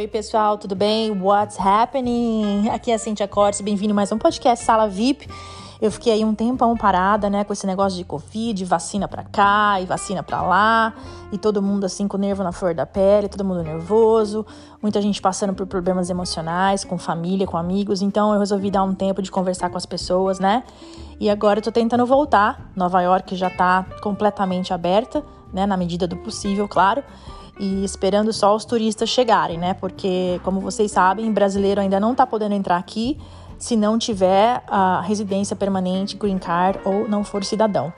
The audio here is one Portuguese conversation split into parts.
Oi, pessoal, tudo bem? What's happening? Aqui é a Cintia Cortes, bem-vindo mais um podcast Sala VIP. Eu fiquei aí um tempão parada, né, com esse negócio de Covid, vacina pra cá e vacina pra lá, e todo mundo assim com o nervo na flor da pele, todo mundo nervoso, muita gente passando por problemas emocionais, com família, com amigos, então eu resolvi dar um tempo de conversar com as pessoas, né? E agora eu tô tentando voltar. Nova York já tá completamente aberta, né, na medida do possível, claro e esperando só os turistas chegarem, né? Porque, como vocês sabem, brasileiro ainda não está podendo entrar aqui se não tiver a residência permanente, green card ou não for cidadão.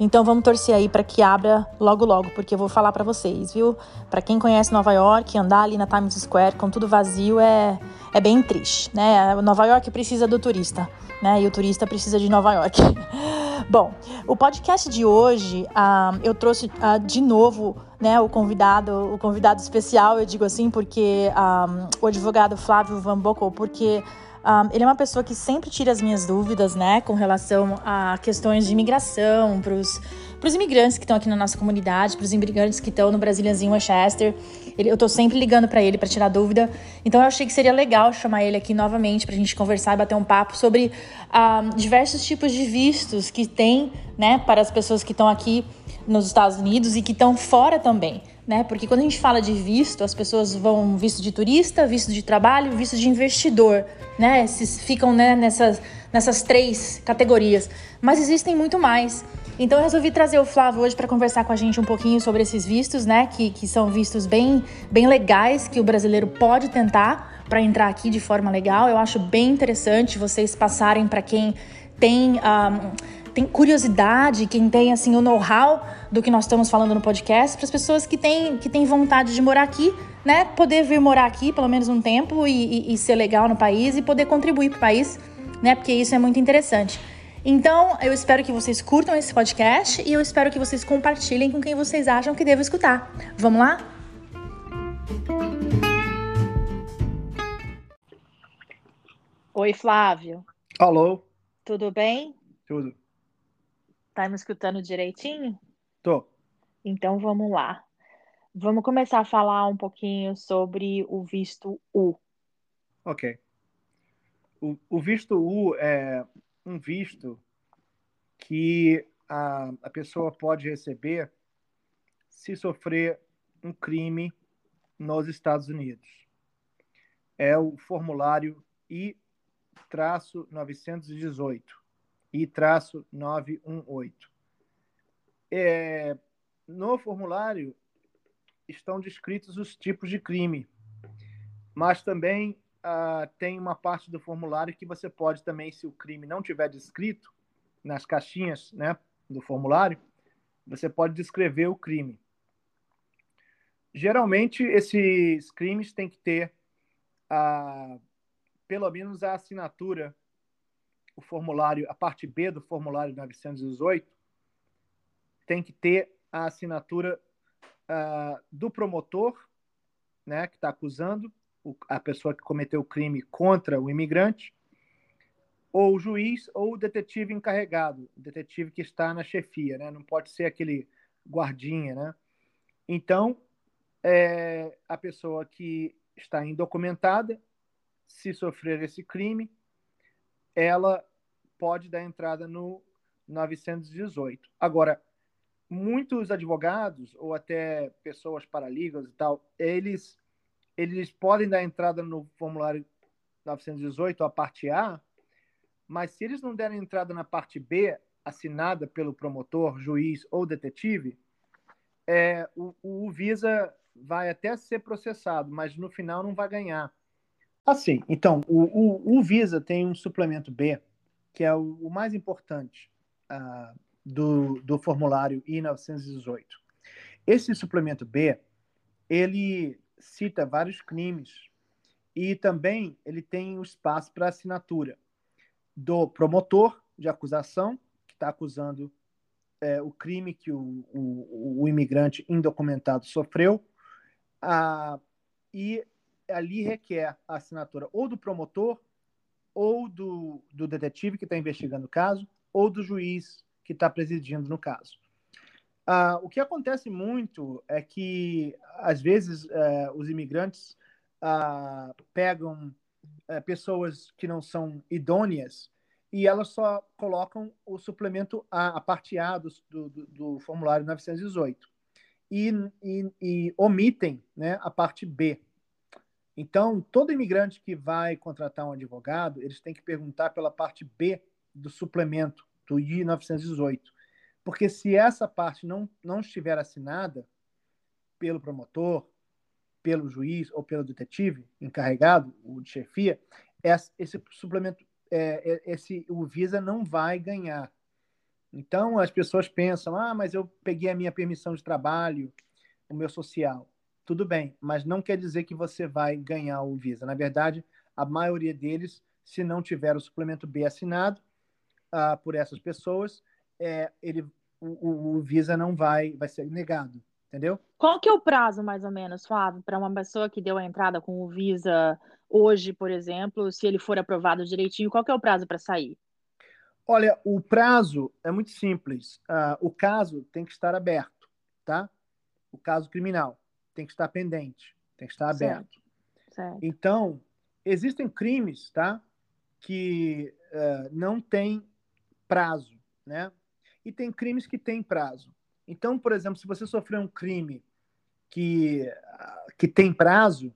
Então vamos torcer aí para que abra logo logo, porque eu vou falar para vocês, viu? Para quem conhece Nova York, andar ali na Times Square com tudo vazio é é bem triste, né? Nova York precisa do turista, né? E o turista precisa de Nova York. Bom, o podcast de hoje uh, eu trouxe uh, de novo, né? O convidado, o convidado especial, eu digo assim, porque um, ah, o advogado Flávio Van Bockel, porque um, ele é uma pessoa que sempre tira as minhas dúvidas, né, com relação a questões de imigração, para os imigrantes que estão aqui na nossa comunidade, para os imigrantes que estão no Brasilianzinho Westchester. Ele, eu estou sempre ligando para ele para tirar dúvida. Então eu achei que seria legal chamar ele aqui novamente para a gente conversar e bater um papo sobre um, diversos tipos de vistos que tem, né, para as pessoas que estão aqui nos Estados Unidos e que estão fora também né? Porque quando a gente fala de visto, as pessoas vão visto de turista, visto de trabalho, visto de investidor, né? Esses ficam né, nessas, nessas três categorias. Mas existem muito mais. Então eu resolvi trazer o Flávio hoje para conversar com a gente um pouquinho sobre esses vistos, né? Que, que são vistos bem, bem legais que o brasileiro pode tentar para entrar aqui de forma legal. Eu acho bem interessante vocês passarem para quem tem. Um, tem curiosidade, quem tem assim o know-how do que nós estamos falando no podcast, para as pessoas que têm, que têm vontade de morar aqui, né? Poder vir morar aqui pelo menos um tempo e, e, e ser legal no país e poder contribuir para o país, né? Porque isso é muito interessante. Então, eu espero que vocês curtam esse podcast e eu espero que vocês compartilhem com quem vocês acham que devo escutar. Vamos lá? Oi, Flávio. Alô. Tudo bem? Tudo. Tá me escutando direitinho? Tô. Então vamos lá. Vamos começar a falar um pouquinho sobre o visto U. Ok. O, o visto U é um visto que a, a pessoa pode receber se sofrer um crime nos Estados Unidos. É o formulário I-918 I-918. É, no formulário estão descritos os tipos de crime, mas também ah, tem uma parte do formulário que você pode também, se o crime não tiver descrito nas caixinhas né, do formulário, você pode descrever o crime. Geralmente, esses crimes têm que ter ah, pelo menos a assinatura o formulário, a parte B do formulário 918, tem que ter a assinatura uh, do promotor, né, que está acusando o, a pessoa que cometeu o crime contra o imigrante, ou o juiz ou o detetive encarregado, o detetive que está na chefia, né? Não pode ser aquele guardinha, né? Então, é, a pessoa que está indocumentada, se sofrer esse crime, ela pode dar entrada no 918. Agora, muitos advogados ou até pessoas paralegas e tal, eles eles podem dar entrada no formulário 918, a parte A, mas se eles não derem entrada na parte B, assinada pelo promotor, juiz ou detetive, é, o, o Visa vai até ser processado, mas no final não vai ganhar. Assim, então, o, o, o Visa tem um suplemento B, que é o, o mais importante uh, do, do formulário I-918. Esse suplemento B, ele cita vários crimes e também ele tem o espaço para assinatura do promotor de acusação, que está acusando é, o crime que o, o, o, imigrante indocumentado sofreu, uh, e ali requer a assinatura ou do promotor, ou do, do detetive que está investigando o caso, ou do juiz que está presidindo no caso. Ah, o que acontece muito é que, às vezes, eh, os imigrantes ah, pegam eh, pessoas que não são idôneas e elas só colocam o suplemento A, a parte A do, do, do formulário 918 e, e, e omitem né, a parte B. Então, todo imigrante que vai contratar um advogado, eles têm que perguntar pela parte B do suplemento do I-918. Porque se essa parte não, não estiver assinada pelo promotor, pelo juiz ou pelo detetive encarregado, o de chefia, esse suplemento, é, é, esse, o Visa não vai ganhar. Então, as pessoas pensam, ah, mas eu peguei a minha permissão de trabalho, o meu social. Tudo bem, mas não quer dizer que você vai ganhar o Visa. Na verdade, a maioria deles, se não tiver o suplemento B assinado uh, por essas pessoas, é, ele, o, o, Visa não vai, vai ser negado, entendeu? Qual que é o prazo, mais ou menos, Flávio, para uma pessoa que deu a entrada com o Visa hoje, por exemplo, se ele for aprovado direitinho, qual que é o prazo para sair? Olha, o prazo é muito simples. Uh, o caso tem que estar aberto, tá? O caso criminal tem que estar pendente, tem que estar aberto. Certo. Certo. Então, existem crimes, tá? Que uh, não tem prazo, né? E tem crimes que têm prazo. Então, por exemplo, se você sofreu um crime que, que tem prazo,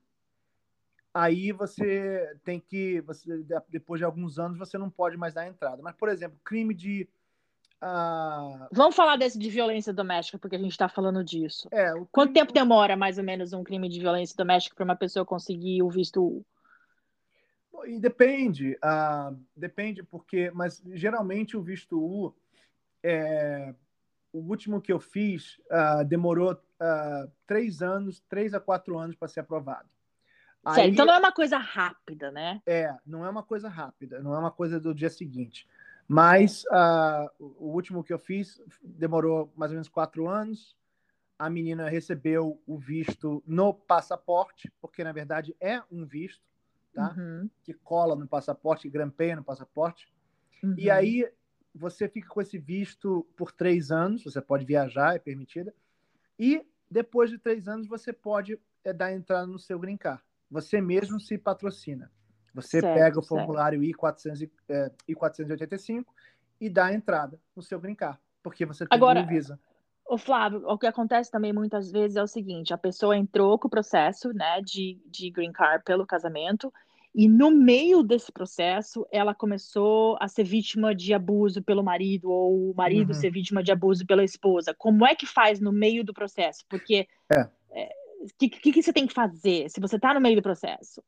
aí você tem que, você, depois de alguns anos, você não pode mais dar entrada. Mas, por exemplo, crime de. Uh... Vamos falar desse de violência doméstica, porque a gente está falando disso. É, crime... Quanto tempo demora, mais ou menos, um crime de violência doméstica para uma pessoa conseguir o visto U? E depende, uh, depende porque, mas geralmente o visto U, é, o último que eu fiz uh, demorou três anos, três a quatro anos para ser aprovado. Aí, então não é uma coisa rápida, né? É, não é uma coisa rápida, não é uma coisa do dia seguinte. Mas uh, o último que eu fiz demorou mais ou menos quatro anos. A menina recebeu o visto no passaporte, porque na verdade é um visto, tá? Uhum. Que cola no passaporte, grampeia no passaporte. Uhum. E aí você fica com esse visto por três anos, você pode viajar, é permitida. E depois de três anos você pode é, dar entrada no seu green card você mesmo se patrocina. Você certo, pega o formulário I400, é, I485 e dá a entrada no seu brincar, porque você tem Agora, o Visa. O Flávio, o que acontece também muitas vezes é o seguinte: a pessoa entrou com o processo né, de, de green card pelo casamento, e no meio desse processo ela começou a ser vítima de abuso pelo marido, ou o marido uhum. ser vítima de abuso pela esposa. Como é que faz no meio do processo? Porque é. É, o que, que, que, você tem que fazer se você está no meio do processo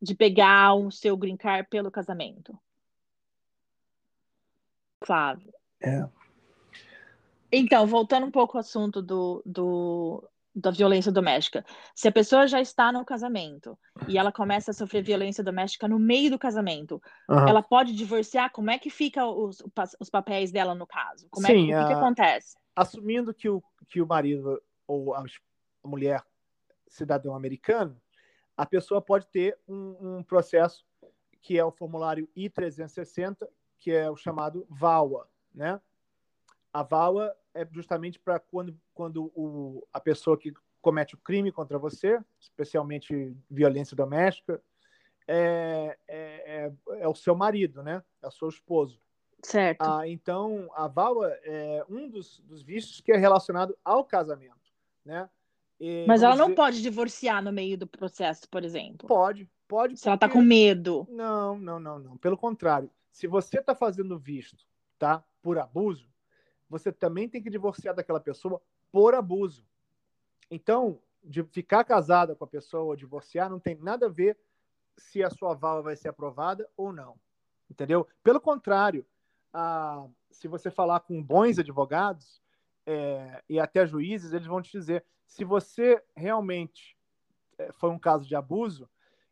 de pegar o seu green card pelo casamento? Flávio. É. Então, voltando um pouco ao assunto do, do, da violência doméstica. Se a pessoa já está no casamento e ela começa a sofrer violência doméstica no meio do casamento, uhum. ela pode divorciar? Como é que fica os, os papéis dela no caso? Como Sim, é que, o que, que acontece? Assumindo que o, que o marido ou a mulher cidadão americano, a pessoa pode ter um, um processo que é o formulário I-360, que é o chamado VAWA, né? A VAWA é justamente para quando, quando o, a pessoa que comete o crime contra você, especialmente violência doméstica, é, é, é, é o seu marido, né? É o seu esposo. Certo. Ah, então, a VAWA é um dos, dos vistos que é relacionado ao casamento, né? E, Mas ela não pode divorciar no meio do processo, por exemplo. Pode, pode. Se ela está com medo. Não, não, não, não. Pelo contrário. Se você está fazendo visto, tá? Por abuso, você também tem que divorciar daquela pessoa por abuso. Então, de ficar casada com a pessoa ou divorciar não tem nada a ver se a sua vala vai ser aprovada ou não. Entendeu? Pelo contrário, a, se você falar com bons advogados é, e até juízes, eles vão te dizer se você realmente é, foi um caso de abuso,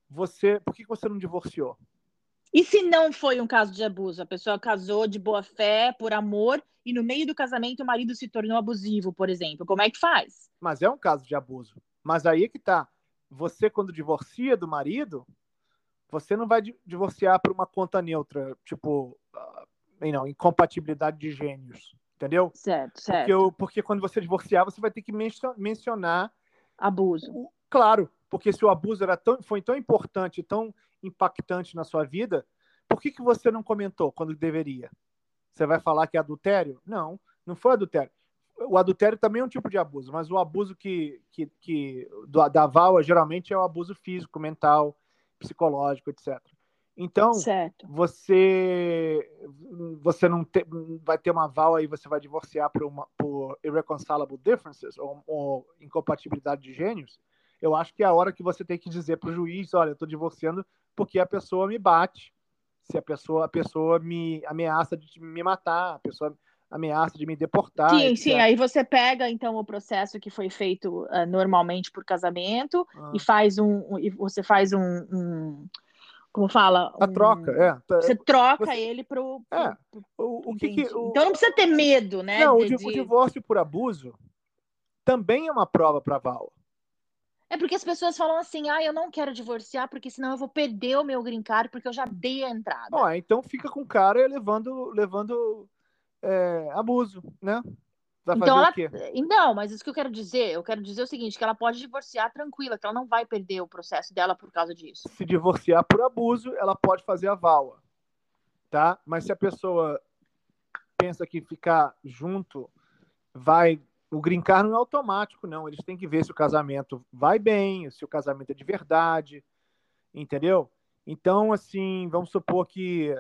você, por que você não divorciou? E se não foi um caso de abuso? A pessoa casou de boa fé, por amor, e no meio do casamento o marido se tornou abusivo, por exemplo. Como é que faz? Mas é um caso de abuso. Mas aí é que tá. Você, quando divorcia do marido, você não vai divorciar por uma conta neutra, tipo, uh, não, incompatibilidade de gênios. Entendeu? Certo, certo. Porque, eu, porque quando você divorciar, você vai ter que mencionar. Abuso. O, claro, Porque se o abuso era tão, foi tão importante, tão impactante na sua vida, por que, que você não comentou quando deveria? Você vai falar que é adultério? Não, não foi adultério. O adultério também é um tipo de abuso, mas o abuso que, que, que da vala geralmente é o abuso físico, mental, psicológico, etc. Então, certo. você você não te, vai ter uma val e você vai divorciar por, uma, por irreconcilable differences ou, ou, incompatibilidade de gênios. Eu acho que é a hora que você tem que dizer para o juiz, olha, eu estou divorciando porque a pessoa me bate, se a pessoa a pessoa me ameaça de me matar, a pessoa ameaça de me deportar. Sim, etc. sim. Aí você pega então o processo que foi feito uh, normalmente por casamento ah. e faz um, um, e você faz um, um como fala? A troca, é. Você troca você... ele pro é. O, o que, que o... Então não precisa ter medo, né? Não, de, o divórcio por abuso também é uma prova para Val. É porque as pessoas falam assim, ah, eu não quero divorciar porque senão eu vou perder o meu green card porque eu já dei a entrada. Ó, então fica com o cara levando, levando é, abuso, né? Vai então ela... Não, mas isso que eu quero dizer, eu quero dizer o seguinte, que ela pode divorciar tranquila, que ela não vai perder o processo dela por causa disso. Se divorciar por abuso, ela pode fazer a vala, tá? Mas se a pessoa pensa que ficar junto vai o grincar não é automático, não. Eles têm que ver se o casamento vai bem, se o casamento é de verdade, entendeu? Então, assim, vamos supor que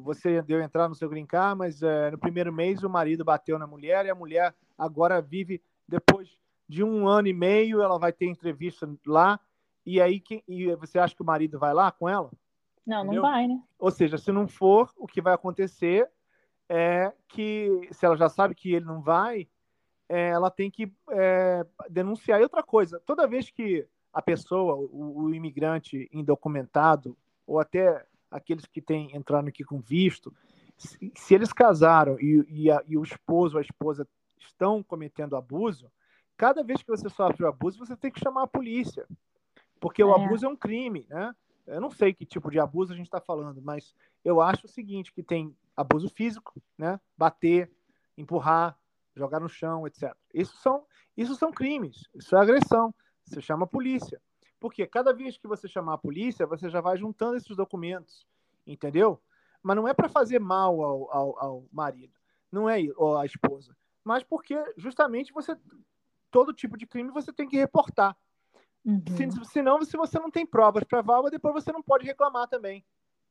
você deu entrar no seu grincar, mas é, no primeiro mês o marido bateu na mulher e a mulher agora vive depois de um ano e meio, ela vai ter entrevista lá e aí e você acha que o marido vai lá com ela? Não, Entendeu? não vai, né? Ou seja, se não for, o que vai acontecer é que se ela já sabe que ele não vai, é, ela tem que é, denunciar. E outra coisa, toda vez que a pessoa, o, o imigrante indocumentado ou até aqueles que têm entrando aqui com visto, se, se eles casaram e, e, a, e, o esposo ou a esposa estão cometendo abuso, cada vez que você sofre o abuso, você tem que chamar a polícia, porque é. o abuso é um crime, né? Eu não sei que tipo de abuso a gente está falando, mas eu acho o seguinte, que tem abuso físico, né? Bater, empurrar, jogar no chão, etc. Isso são, isso são crimes, isso é agressão. Você chama a polícia. Porque cada vez que você chamar a polícia, você já vai juntando esses documentos, entendeu? Mas não é para fazer mal ao, ao, ao, marido, não é ou à esposa, mas porque justamente você todo tipo de crime você tem que reportar. Uhum. Se, senão, se você não tem provas para válvula, depois você não pode reclamar também.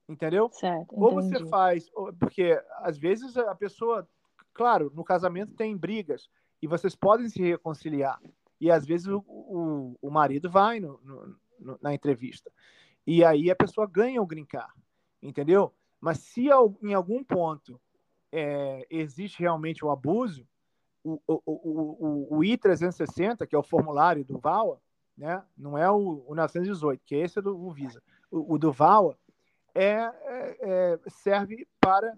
Entendeu? Certo, ou você faz, porque às vezes a pessoa, claro, no casamento tem brigas e vocês podem se reconciliar. E às vezes o, o, o marido vai no, no, na entrevista. E aí a pessoa ganha o grincar, entendeu? Mas se em algum ponto é, existe realmente o abuso, o, o, o, o, I-360, que é o formulário do VAWA, né? não é o, o 918, que esse é do Visa. O, o do VAWA é, é, é, serve para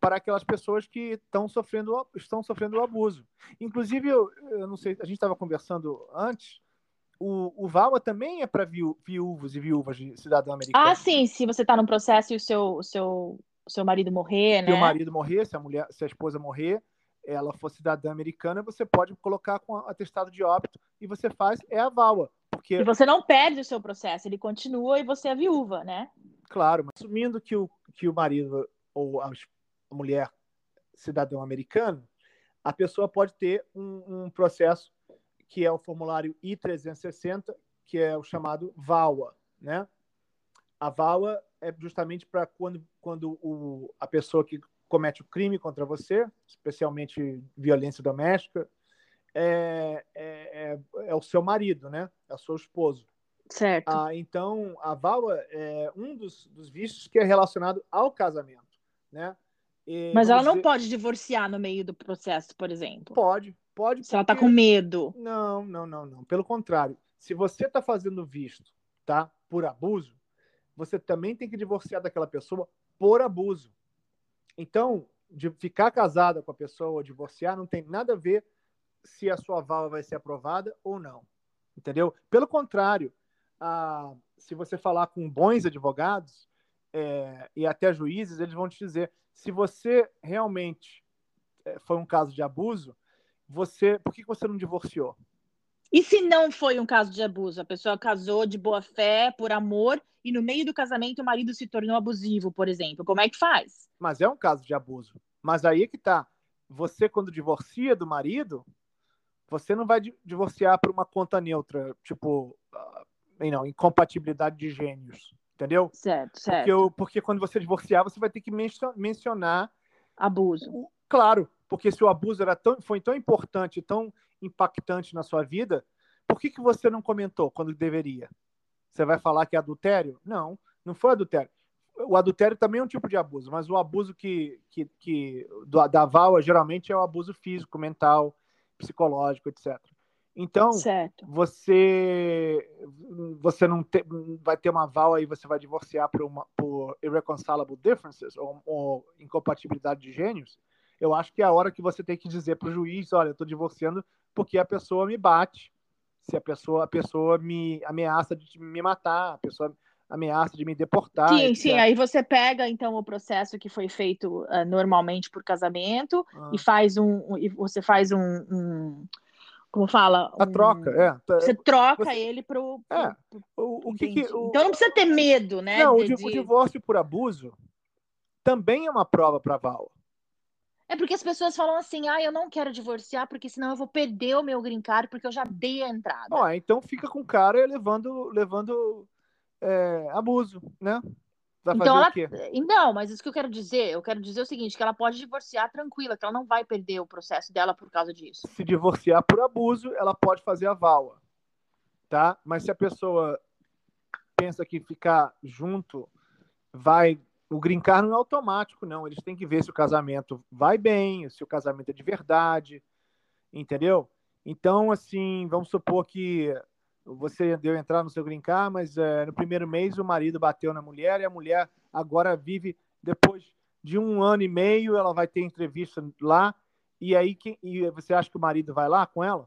para aquelas pessoas que estão sofrendo, estão sofrendo o abuso. Inclusive, eu, eu não sei, a gente estava conversando antes, o, o VAWA também é para viú, viúvos e viúvas de cidadão americano. Ah, sim, se você está num processo e o seu, o seu, o seu marido morrer, né? Se o marido morrer, se a mulher, se a esposa morrer, ela for cidadã americana, você pode colocar com atestado de óbito e você faz, é a VAWA. Porque... E você não perde o seu processo, ele continua e você é viúva, né? Claro, mas assumindo que o, que o marido ou a mulher cidadão americano, a pessoa pode ter um, um processo que é o formulário I-360, que é o chamado VAWA, né? A VAWA é justamente para quando, quando o, a pessoa que comete o crime contra você, especialmente violência doméstica, é, é, é, é o seu marido, né? É o seu esposo. Certo. Ah, então, a VAWA é um dos, dos vistos que é relacionado ao casamento, né? E, Mas ela não dizer... pode divorciar no meio do processo, por exemplo. Pode, pode. Se ela está com medo. Não, não, não, não. Pelo contrário, se você está fazendo visto, tá, por abuso, você também tem que divorciar daquela pessoa por abuso. Então, de ficar casada com a pessoa ou divorciar não tem nada a ver se a sua vala vai ser aprovada ou não. Entendeu? Pelo contrário, a, se você falar com bons advogados é, e até juízes, eles vão te dizer: se você realmente é, foi um caso de abuso, você, por que você não divorciou? E se não foi um caso de abuso? A pessoa casou de boa fé, por amor, e no meio do casamento o marido se tornou abusivo, por exemplo. Como é que faz? Mas é um caso de abuso. Mas aí é que tá. Você, quando divorcia do marido, você não vai divorciar por uma conta neutra, tipo, uh, não, incompatibilidade de gênios. Entendeu? Certo, certo. Porque, eu, porque quando você divorciar, você vai ter que mencionar. Abuso. O, claro, porque se o abuso era tão, foi tão importante, tão impactante na sua vida, por que, que você não comentou quando deveria? Você vai falar que é adultério? Não, não foi adultério. O adultério também é um tipo de abuso, mas o abuso que, que, que da vala geralmente é o abuso físico, mental, psicológico, etc. Então, certo. você você não te, vai ter uma val aí, você vai divorciar por, uma, por irreconcilable differences ou, ou, incompatibilidade de gênios. Eu acho que é a hora que você tem que dizer para o juiz, olha, eu estou divorciando porque a pessoa me bate, se a pessoa a pessoa me ameaça de me matar, a pessoa ameaça de me deportar. Sim, etc. sim. Aí você pega então o processo que foi feito uh, normalmente por casamento ah. e faz um, e você faz um, um como fala? A troca, é. Tá, você troca você... ele pro. pro é. O, o que, que o... Então não precisa ter medo, né? Não, de, o divórcio por abuso também é uma prova para Val. É porque as pessoas falam assim, ah, eu não quero divorciar porque senão eu vou perder o meu green card porque eu já dei a entrada. Ó, então fica com o cara levando, levando é, abuso, né? Vai então ela, não, mas isso que eu quero dizer, eu quero dizer o seguinte, que ela pode divorciar tranquila, que ela não vai perder o processo dela por causa disso. Se divorciar por abuso, ela pode fazer a vala, tá? Mas se a pessoa pensa que ficar junto vai o grincar não é automático, não. Eles têm que ver se o casamento vai bem, se o casamento é de verdade, entendeu? Então, assim, vamos supor que você deu entrar no seu brincar, mas é, no primeiro mês o marido bateu na mulher e a mulher agora vive depois de um ano e meio, ela vai ter entrevista lá e aí quem, e você acha que o marido vai lá com ela?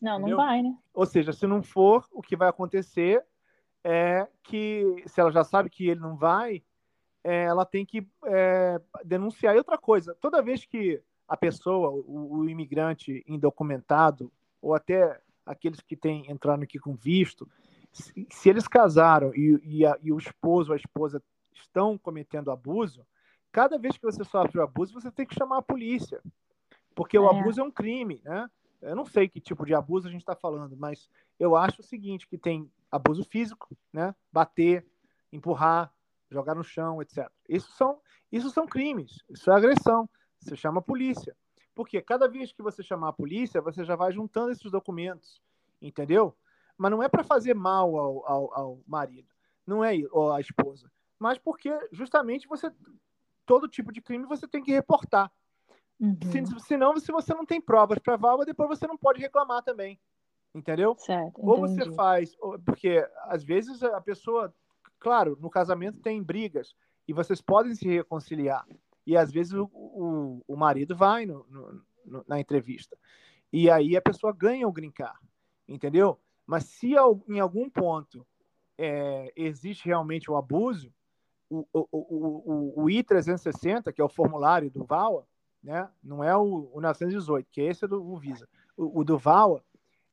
Não, Entendeu? não vai, né? Ou seja, se não for, o que vai acontecer é que se ela já sabe que ele não vai, é, ela tem que é, denunciar. E outra coisa, toda vez que a pessoa, o, o imigrante indocumentado ou até aqueles que têm entrado aqui com visto, se, se eles casaram e, e, a, e, o esposo ou a esposa estão cometendo abuso, cada vez que você sofre o abuso, você tem que chamar a polícia, porque é. o abuso é um crime, né? Eu não sei que tipo de abuso a gente está falando, mas eu acho o seguinte, que tem abuso físico, né? Bater, empurrar, jogar no chão, etc. Isso são, isso são crimes, isso é agressão. Você chama a polícia. Porque cada vez que você chamar a polícia, você já vai juntando esses documentos, entendeu? Mas não é para fazer mal ao, ao, ao, marido, não é ou à esposa, mas porque justamente você todo tipo de crime você tem que reportar. Uhum. Se, senão, se você não tem provas para válvula, depois você não pode reclamar também. Entendeu? Certo, ou você faz, porque às vezes a pessoa, claro, no casamento tem brigas e vocês podem se reconciliar. E às vezes o, o, o marido vai no, no, na entrevista. E aí a pessoa ganha o grincar, entendeu? Mas se em algum ponto é, existe realmente o abuso, o, o, o, o, I-360, que é o formulário do VAWA, né? não é o, o 918, que é esse do Visa. O, o do VAWA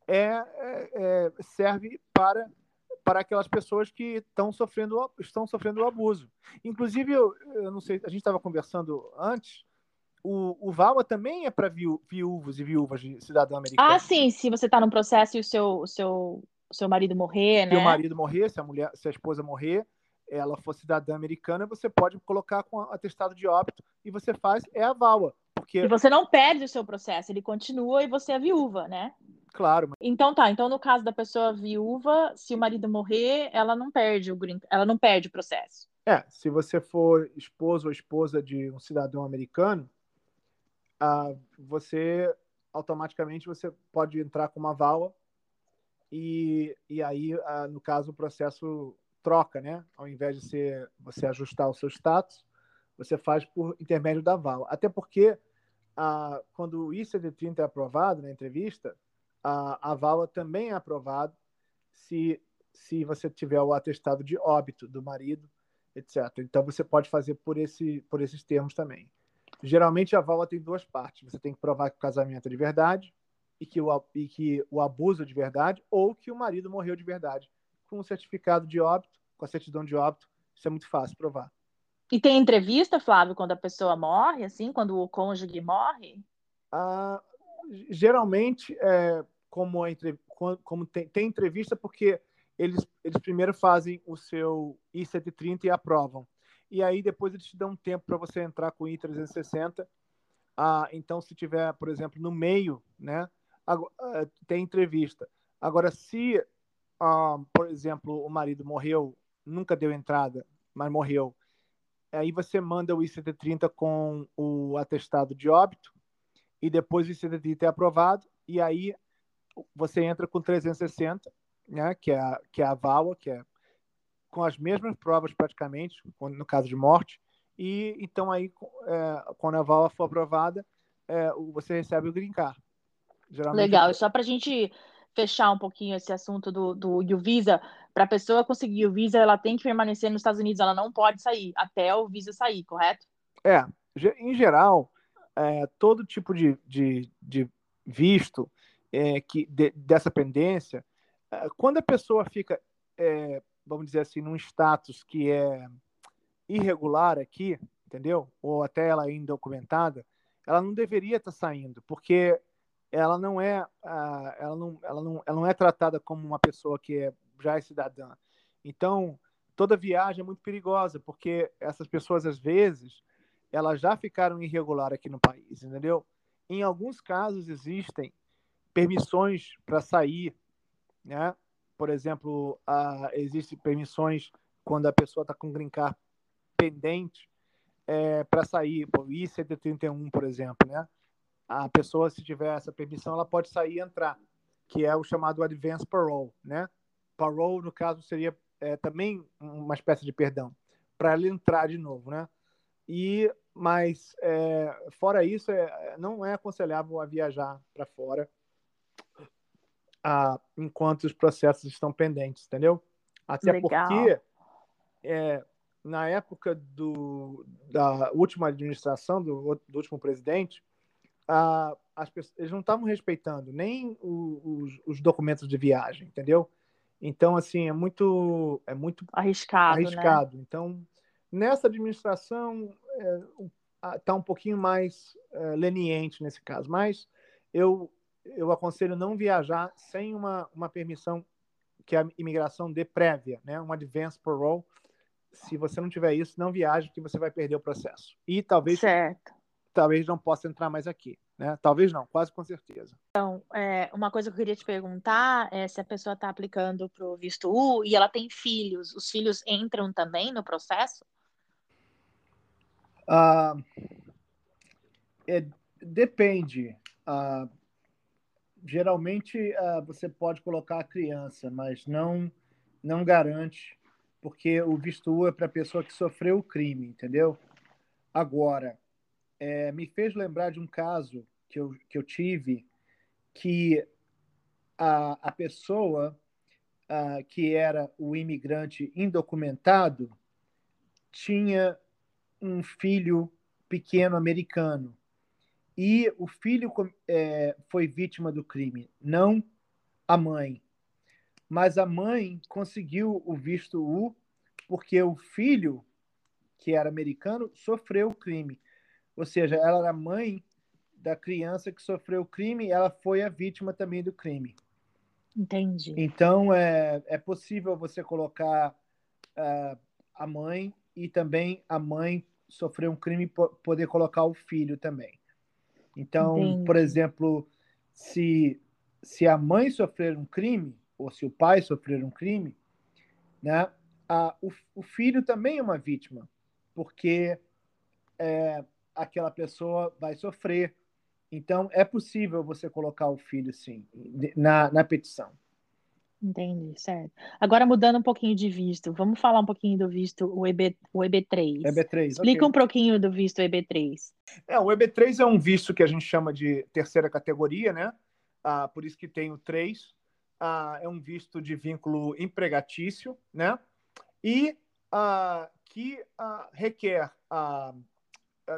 é, é, é, serve para para aquelas pessoas que estão sofrendo, estão sofrendo o abuso. Inclusive, eu, eu não sei, a gente estava conversando antes, o, o VAWA também é para viú, viúvos e viúvas de cidadão americano. Ah, sim, se você está no processo e o seu, o seu, o seu marido morrer, né? Se o marido morrer, se a mulher, se a esposa morrer, ela for cidadã americana, você pode colocar com atestado de óbito e você faz é a VAWA. Porque... E você não perde o seu processo, ele continua e você é viúva, né? Claro. Mas... Então tá, então no caso da pessoa viúva, se o marido morrer, ela não perde o green, ela não perde o processo. É, se você for esposo ou esposa de um cidadão americano, ah, você automaticamente você pode entrar com uma vala e, e aí, ah, no caso, o processo troca, né? Ao invés de ser, você ajustar o seu status, você faz por intermédio da vala. Até porque, ah, quando o I-130 é aprovado na entrevista, a, a vala também é aprovado se, se você tiver o atestado de óbito do marido, etc. Então você pode fazer por, esse, por esses termos também. Geralmente a vala tem duas partes. Você tem que provar que o casamento é de verdade e que, o, e que o abuso de verdade ou que o marido morreu de verdade. Com o certificado de óbito, com a certidão de óbito, isso é muito fácil provar. E tem entrevista, Flávio, quando a pessoa morre, assim, quando o cônjuge morre? Ah, geralmente, é, como, entre, como tem, tem, entrevista, porque eles, eles primeiro fazem o seu I-130 e aprovam. E aí depois eles te dão um tempo para você entrar com o I-360. Ah, então, se tiver, por exemplo, no meio, né, ah, tem entrevista. Agora, se, ah, por exemplo, o marido morreu, nunca deu entrada, mas morreu, aí você manda o I-130 com o atestado de óbito e depois o I-130 é aprovado e aí você entra com 360, né, que é a, que é a VAWA, que é com as mesmas provas praticamente, no caso de morte, e então aí, é, quando a VAWA for aprovada, é, você recebe o green card. Geralmente... Legal, e só para a gente fechar um pouquinho esse assunto do, do, do Visa, para a pessoa conseguir o Visa, ela tem que permanecer nos Estados Unidos, ela não pode sair até o Visa sair, correto? É, em geral, é, todo tipo de, de, de visto é, que, de, dessa pendência, é, quando a pessoa fica, é, vamos dizer assim, num status que é irregular aqui, entendeu? Ou até ela é indocumentada, ela não deveria estar saindo, porque ela não é, ela não, ela não, ela não é tratada como uma pessoa que é, já é cidadã. Então, toda viagem é muito perigosa, porque essas pessoas às vezes elas já ficaram irregular aqui no país, entendeu? Em alguns casos existem permissões para sair, né? Por exemplo, uh, existem permissões quando a pessoa está com green card pendente é, para sair, por I-131, por exemplo, né? a pessoa, se tiver essa permissão, ela pode sair e entrar, que é o chamado advance parole, né? Parole, no caso, seria é, também uma espécie de perdão, para ela entrar de novo, né? E, mas, é, fora isso, é, não é aconselhável a viajar para fora a, enquanto os processos estão pendentes, entendeu? Até Legal. porque, é, na época do, da última administração, do, do último presidente, as pessoas, eles não estavam respeitando nem o, os, os, documentos de viagem, entendeu? Então, assim, é muito, é muito arriscado. Né? arriscado. Né? Então, nessa administração, está é, tá um pouquinho mais é, leniente nesse caso, mas eu, eu aconselho não viajar sem uma, uma permissão que a imigração dê prévia, né? um advance parole. Se você não tiver isso, não viaje, que você vai perder o processo. E talvez certo talvez não possa entrar mais aqui. Né? Talvez não, quase com certeza. Então, é, uma coisa que eu queria te perguntar é se a pessoa está aplicando para o visto U e ela tem filhos, os filhos entram também no processo? Ah, é, depende. Ah, geralmente ah, você pode colocar a criança, mas não, não garante, porque o visto U é para a pessoa que sofreu o crime, entendeu? Agora, é, me fez lembrar de um caso que eu, que eu tive que a, a pessoa a, que era o imigrante indocumentado tinha um filho pequeno americano e o filho é, foi vítima do crime, não a mãe. Mas a mãe conseguiu o visto U porque o filho, que era americano, sofreu o crime. Ou seja, ela era mãe da criança que sofreu o crime e ela foi a vítima também do crime. Entendi. Então, é, é possível você colocar uh, a mãe e também a mãe sofreu um crime poder colocar o filho também. Então, Entendi. por exemplo, se, se a mãe sofrer um crime, ou se o pai sofrer um crime, né, a, o, o filho também é uma vítima, porque é, aquela pessoa vai sofrer. Então, é possível você colocar o filho, sim, na, na petição. Entendi, certo. Agora, mudando um pouquinho de visto, vamos falar um pouquinho do visto, o, EB, o EB3. EB3, Explica okay. um pouquinho do visto EB3. É, o EB3 é um visto que a gente chama de terceira categoria, né? Ah, por isso que tem o 3. Ah, é um visto de vínculo empregatício, né? E ah, que ah, requer ah,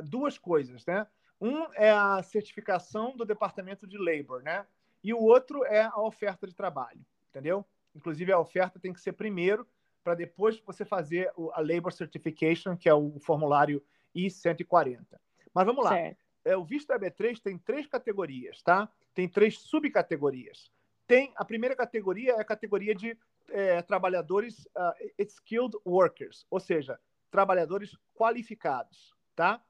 duas coisas, né? Um é a certificação do Departamento de Labor, né? e o outro é a oferta de trabalho, entendeu? Inclusive, a oferta tem que ser primeiro, para depois você fazer a Labor Certification, que é o formulário I-140. Mas vamos lá. É, o visto EB3 tem três categorias, tá? Tem três subcategorias. Tem a primeira categoria é a categoria de é, trabalhadores uh, skilled workers, ou seja, trabalhadores qualificados, tá?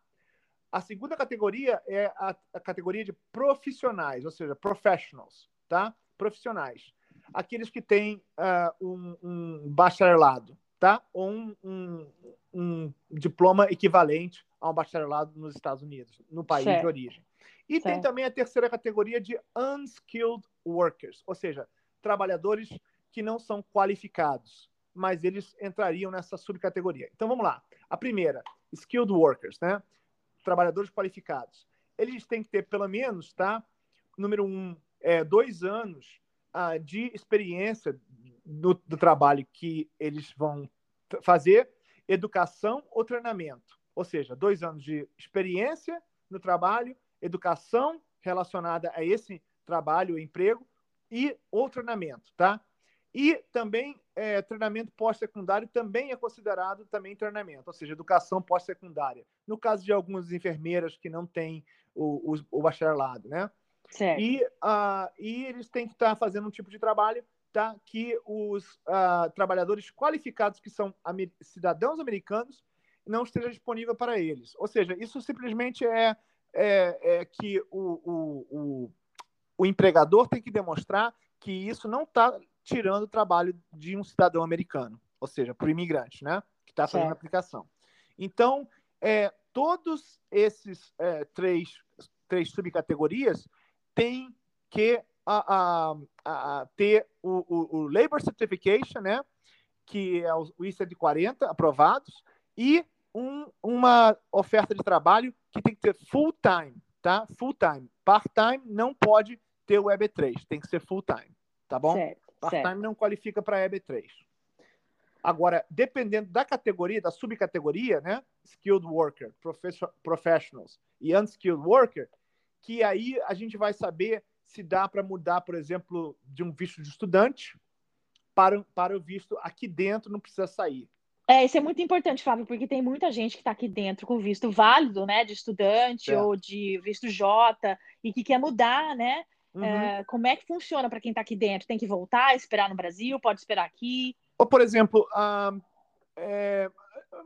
A segunda categoria é a, a categoria de profissionais, ou seja, professionals, tá? Profissionais. Aqueles que têm uh, um, um, bacharelado, tá? Ou um, um, um, diploma equivalente a um bacharelado nos Estados Unidos, no país certo. de origem. E certo. tem também a terceira categoria de unskilled workers, ou seja, trabalhadores que não são qualificados, mas eles entrariam nessa subcategoria. Então vamos lá. A primeira, skilled workers, né? Trabalhadores qualificados. Eles têm que ter pelo menos, tá? Número um, é, dois anos ah, de experiência do, do trabalho que eles vão fazer, educação ou treinamento. Ou seja, dois anos de experiência no trabalho, educação relacionada a esse trabalho, emprego e ou treinamento, tá? E também é, treinamento pós-secundário também é considerado também treinamento, ou seja, educação pós-secundária. No caso de algumas enfermeiras que não têm o, o, o bacharelado, né? Certo. E, uh, e eles têm que estar fazendo um tipo de trabalho tá, que os uh, trabalhadores qualificados, que são amer cidadãos americanos, não esteja disponível para eles. Ou seja, isso simplesmente é, é, é que o, o, o, o empregador tem que demonstrar que isso não está tirando o trabalho de um cidadão americano, ou seja, para o imigrante, né, que está fazendo a aplicação. Então, é, todos esses é, três, três subcategorias têm que a, a, a, ter o, o, o, Labor Certification, né, que é o I-140 aprovados, e um, uma oferta de trabalho que tem que ter full time, tá? Full time. Part time não pode ter o EB3, tem que ser full time, tá bom? Certo. Part-time não qualifica para EB3. Agora, dependendo da categoria, da subcategoria, né? Skilled worker, professionals e unskilled worker, que aí a gente vai saber se dá para mudar, por exemplo, de um visto de estudante para, para o visto aqui dentro, não precisa sair. É, isso é muito importante, Flávio, porque tem muita gente que está aqui dentro com visto válido, né, de estudante ou de visto J e que quer mudar, né? Uhum. É, como é que funciona para quem está aqui dentro? Tem que voltar, esperar no Brasil? Pode esperar aqui? Ou, por exemplo, a, é,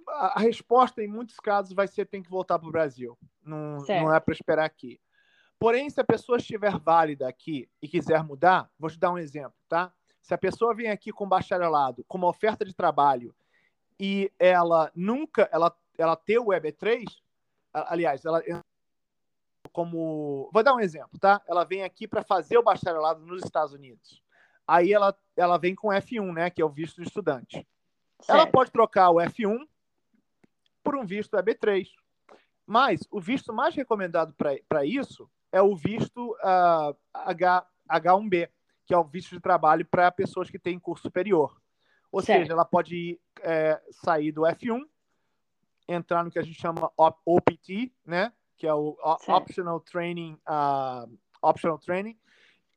a resposta em muitos casos vai ser tem que voltar para o Brasil. Não, não é para esperar aqui. Porém, se a pessoa estiver válida aqui e quiser mudar, vou te dar um exemplo, tá? Se a pessoa vem aqui com bacharelado, com uma oferta de trabalho e ela nunca, ela, ela ter o EB3, aliás, ela como. Vou dar um exemplo, tá? Ela vem aqui para fazer o bacharelado nos Estados Unidos. Aí ela, ela vem com F1, né? Que é o visto de estudante. Certo. Ela pode trocar o F1 por um visto EB3. Mas o visto mais recomendado para isso é o visto uh, H, H1B, que é o visto de trabalho para pessoas que têm curso superior. Ou certo. seja, ela pode é, sair do F1, entrar no que a gente chama OPT, né? que é o Optional Training, uh, Optional Training,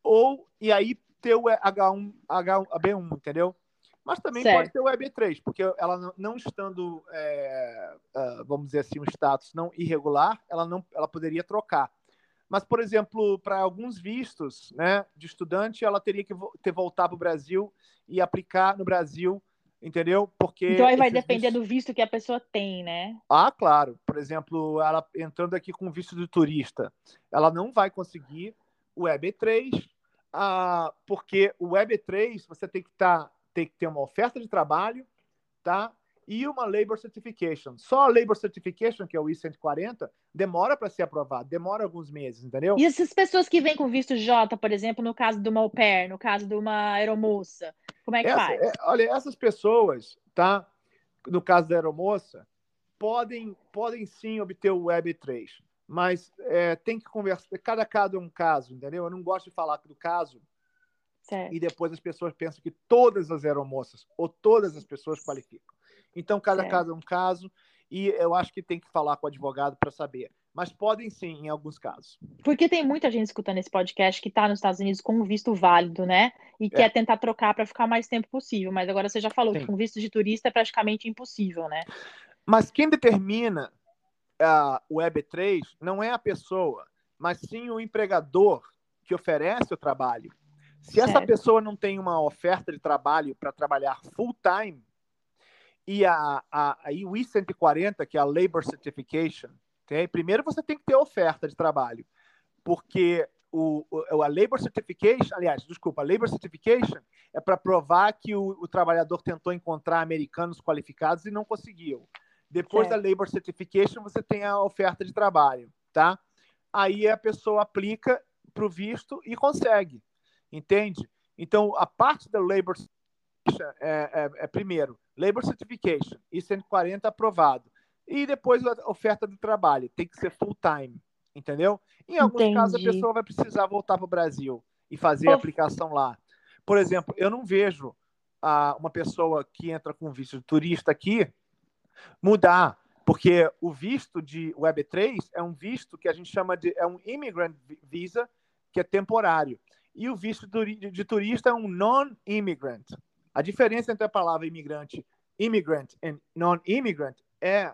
ou e aí ter o H1, H1B1, entendeu? Mas também certo. pode ter o EB3, porque ela não estando, é, uh, vamos dizer assim, um status não irregular, ela não, ela poderia trocar. Mas, por exemplo, para alguns vistos, né, de estudante, ela teria que ter voltar para o Brasil e aplicar no Brasil entendeu? Porque então aí vai depender vistos... do visto que a pessoa tem, né? Ah, claro. Por exemplo, ela entrando aqui com visto de turista, ela não vai conseguir o EB3, ah, porque o EB3 você tem que tá, tem que ter uma oferta de trabalho, tá? E uma Labor Certification. Só a Labor Certification, que é o I-140, demora para ser aprovado, demora alguns meses, entendeu? E essas pessoas que vêm com visto J, por exemplo, no caso de uma au pair, no caso de uma aeromoça, como é que Essa, faz? É, olha, essas pessoas, tá? No caso da aeromoça, podem, podem sim obter o Web3, mas é, tem que conversar. Cada caso é um caso, entendeu? Eu não gosto de falar do caso certo. e depois as pessoas pensam que todas as aeromoças ou todas as pessoas qualificam. Então, cada caso é um caso e eu acho que tem que falar com o advogado para saber. mas podem sim, em alguns casos. Porque tem muita gente escutando esse podcast que está nos Estados Unidos com um visto válido, né? E é. quer tentar trocar para ficar mais tempo possível. Mas agora você já falou sim. que com visto de turista é praticamente impossível, né? Mas quem determina uh, o EB3 não é a pessoa, mas sim o empregador que oferece o trabalho. Se certo. essa pessoa não tem uma oferta de trabalho para trabalhar full time, e a, a, a I-140, que é a Labor Certification, okay? primeiro você tem que ter oferta de trabalho, porque o, o, a Labor Certification, aliás, desculpa, a Labor Certification é para provar que o, o, trabalhador tentou encontrar americanos qualificados e não conseguiu. Depois certo. da Labor Certification, você tem a oferta de trabalho, tá? Aí a pessoa aplica para o visto e consegue, entende? Então, a parte da Labor é, é, é primeiro, Labor Certification, I-140 aprovado. E depois a oferta de trabalho, tem que ser full time, entendeu? Em alguns Entendi. casos, a pessoa vai precisar voltar para o Brasil e fazer a aplicação lá. Por exemplo, eu não vejo ah, uma pessoa que entra com visto de turista aqui mudar, porque o visto de Web3 é um visto que a gente chama de é um immigrant visa, que é temporário. E o visto de turista é um non-immigrant. A diferença entre a palavra imigrante, immigrant e non-immigrant é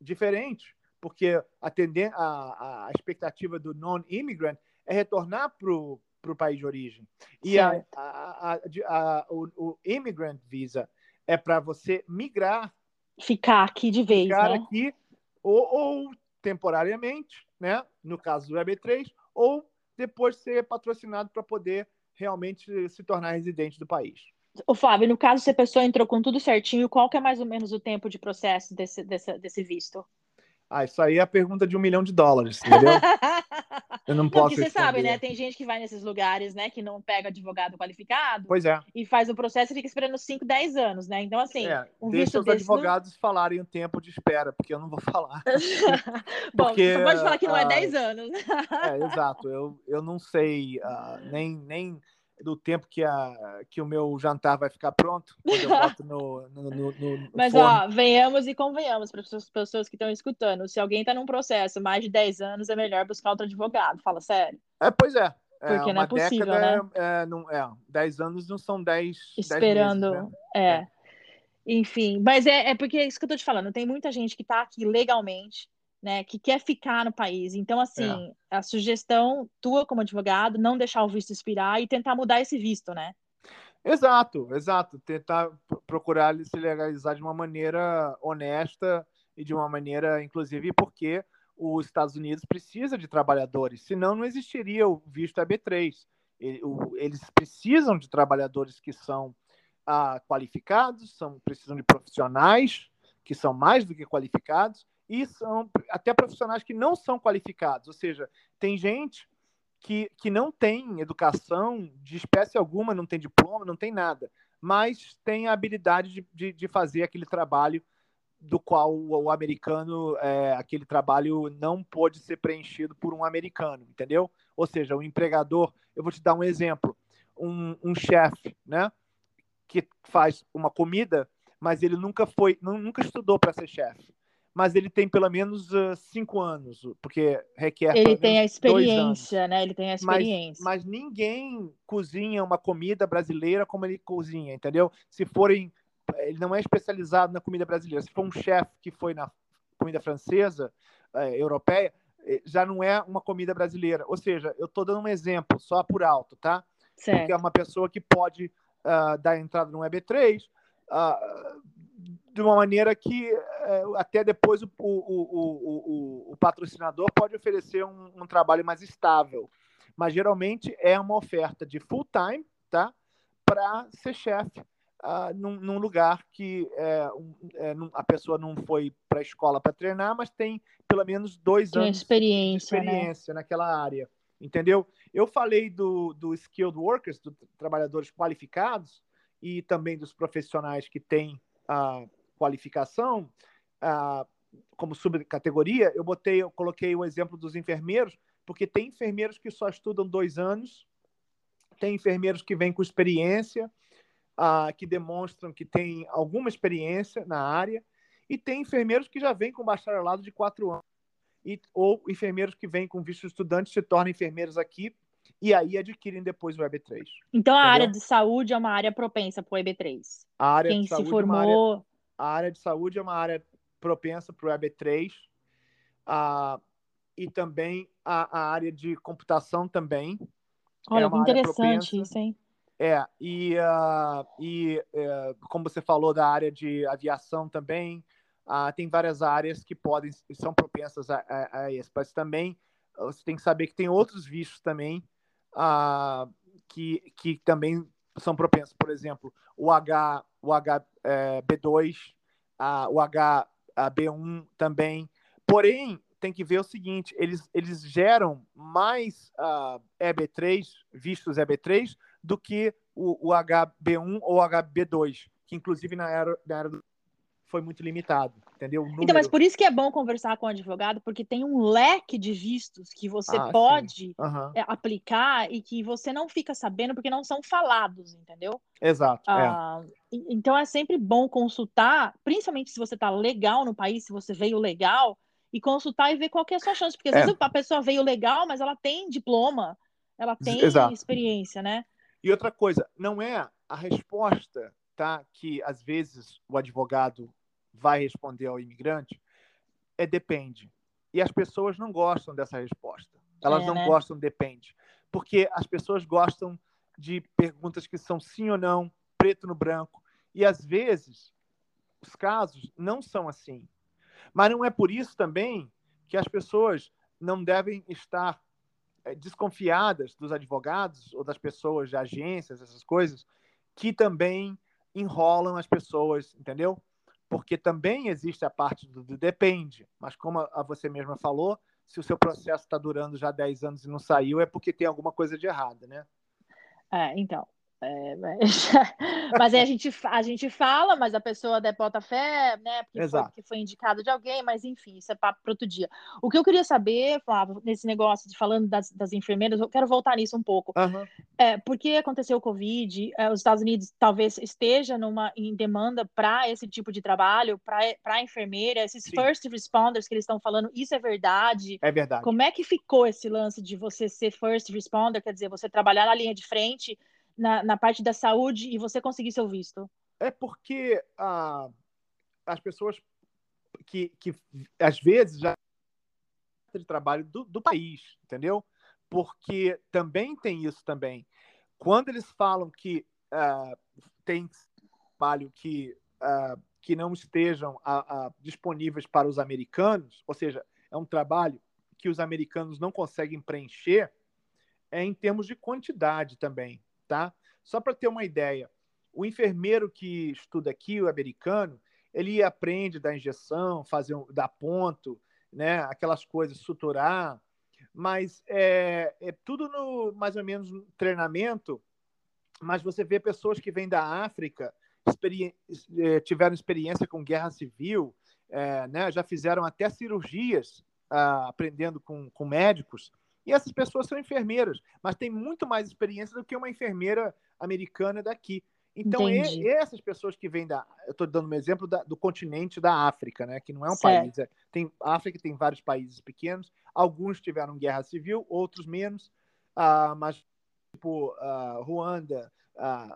diferente, porque a, a, a expectativa do non-immigrant é retornar para o país de origem. E a, a, o, o immigrant visa é para você migrar. Ficar aqui de vez, ficar né? aqui, ou, ou temporariamente, né? no caso do EB3, ou depois ser patrocinado para poder realmente se tornar residente do país. O Fábio, no caso, se a pessoa entrou com tudo certinho, qual que é mais ou menos o tempo de processo desse, desse, desse visto? Ah, isso aí é a pergunta de um milhão de dólares, entendeu? Eu não posso. Não, você sabe, né? Tem gente que vai nesses lugares, né, que não pega advogado qualificado. Pois é. E faz o processo e fica esperando 5, 10 anos, né? Então, assim. É, um deixa os advogados não... falarem o tempo de espera, porque eu não vou falar. Bom, porque, você pode falar que não é 10 anos. é, exato. Eu, eu não sei uh, nem. nem do tempo que, a, que o meu jantar vai ficar pronto, quando eu boto no, no, no, Mas, forno. ó, venhamos e convenhamos para as pessoas que estão escutando. Se alguém está num processo mais de 10 anos, é melhor buscar outro advogado. Fala sério. É, pois é. é Porque não é possível, né? É, é, não, é, 10 anos não são 10 Esperando, 10 meses, né? é. é. Enfim, mas é, é porque é isso que eu tô te falando. Tem muita gente que está aqui legalmente, né, que quer ficar no país. Então, assim, é. a sugestão tua como advogado, não deixar o visto expirar e tentar mudar esse visto, né? Exato, exato. Tentar procurar se legalizar de uma maneira honesta e de uma maneira, inclusive, porque os Estados Unidos precisa de trabalhadores, senão não existiria o visto EB3. Eles precisam de trabalhadores que são ah, qualificados, são, precisam de profissionais que são mais do que qualificados e são até profissionais que não são qualificados, ou seja, tem gente que, que não tem educação de espécie alguma, não tem diploma, não tem nada, mas tem a habilidade de, de, de fazer aquele trabalho do qual o, americano, é, aquele trabalho não pode ser preenchido por um americano, entendeu? Ou seja, o empregador, eu vou te dar um exemplo, um, um chefe, né, que faz uma comida, mas ele nunca foi, nunca estudou para ser chefe mas ele tem pelo menos uh, cinco anos, porque requer. Ele tem a experiência, né? Ele tem a experiência. Mas, mas, ninguém cozinha uma comida brasileira como ele cozinha, entendeu? Se forem. Ele não é especializado na comida brasileira. Se for um chefe que foi na comida francesa, uh, europeia, eh, já não é uma comida brasileira. Ou seja, eu estou dando um exemplo, só por alto, tá? Certo. Porque é uma pessoa que pode uh, dar entrada no EB3, uh, de uma maneira que é, até depois o, o, o, o, patrocinador pode oferecer um, um, trabalho mais estável. Mas geralmente é uma oferta de full time, tá? Para ser chefe uh, num, num, lugar que é, um, é, a pessoa não foi para a escola para treinar, mas tem pelo menos dois tem anos experiência, de experiência né? naquela área. Entendeu? Eu falei do, do skilled workers, dos trabalhadores qualificados, e também dos profissionais que têm a qualificação, ah, como subcategoria, eu botei, eu coloquei o exemplo dos enfermeiros, porque tem enfermeiros que só estudam dois anos, tem enfermeiros que vêm com experiência, ah, que demonstram que têm alguma experiência na área, e tem enfermeiros que já vêm com bacharelado de quatro anos. e, ou enfermeiros que vêm com visto estudante se tornam enfermeiros aqui e aí adquirem depois o EB3. Então a entendeu? área de saúde é uma área propensa para o EB3. A área Quem de saúde se formou... É área, a área de saúde é uma área propensa para o EB3. Uh, e também a, a, área de computação também. É Olha, é que interessante isso, hein? É, e, uh, e uh, como você falou da área de aviação também, uh, tem várias áreas que podem são propensas a, a, a isso, mas também você tem que saber que tem outros vistos também que, que também são propensos, por exemplo, o H, o HB2, é, o HB1 também. Porém, tem que ver o seguinte: eles, eles geram mais uh, EB3, vistos EB3, do que o, o HB1 ou HB2, que inclusive na era, na era foi muito limitado, entendeu? Número... Então, mas por isso que é bom conversar com o advogado, porque tem um leque de vistos que você ah, pode uhum. aplicar e que você não fica sabendo porque não são falados, entendeu? Exato. É. Ah, é. Então é sempre bom consultar, principalmente se você está legal no país, se você veio legal, e consultar e ver qual é a sua chance, porque às é. vezes a pessoa veio legal, mas ela tem diploma, ela tem Exato. experiência, né? E outra coisa, não é a resposta, tá? Que às vezes o advogado vai responder ao imigrante, é depende. E as pessoas não gostam dessa resposta. Elas é, não né? gostam depende. Porque as pessoas gostam de perguntas que são sim ou não, preto no branco. E às vezes os casos não são assim. Mas não é por isso também que as pessoas não devem estar é, desconfiadas dos advogados ou das pessoas de agências, essas coisas, que também enrolam as pessoas, entendeu? Porque também existe a parte do, do depende, mas como a, a você mesma falou, se o seu processo está durando já 10 anos e não saiu, é porque tem alguma coisa de errado, né? É, então, é, mas, mas aí a gente, a gente fala, mas a pessoa depota fé, né? Porque foi, porque foi, indicado de alguém, mas enfim, isso é papo para outro dia. O que eu queria saber, Flávio, nesse negócio de falando das, das enfermeiras, eu quero voltar nisso um pouco. Uhum. É, porque aconteceu o Covid, é, os Estados Unidos talvez esteja numa, em demanda para esse tipo de trabalho, para enfermeira, esses Sim. first responders que eles estão falando, isso é verdade? É verdade. Como é que ficou esse lance de você ser first responder, quer dizer, você trabalhar na linha de frente? Na, na parte da saúde e você conseguir seu visto? É porque ah, as pessoas que, que às vezes já de trabalho do, do país, entendeu? Porque também tem isso também. Quando eles falam que uh, tem trabalho que, uh, que não estejam uh, disponíveis para os americanos, ou seja, é um trabalho que os americanos não conseguem preencher, é em termos de quantidade também tá? Só para ter uma ideia, o enfermeiro que estuda aqui, o americano, ele aprende da injeção, fazer um, dar ponto, né? Aquelas coisas, suturar, mas é, é tudo no mais ou menos no treinamento. Mas você vê pessoas que vêm da África, experi é, tiveram experiência com guerra civil, é, né? Já fizeram até cirurgias ah, aprendendo com, com médicos e essas pessoas são enfermeiras, mas têm muito mais experiência do que uma enfermeira americana daqui. Então, e, essas pessoas que vêm da. Eu estou dando um exemplo da, do continente da África, né? Que não é um certo. país. É, tem, a África tem vários países pequenos, alguns tiveram guerra civil, outros menos, uh, mas tipo uh, Ruanda,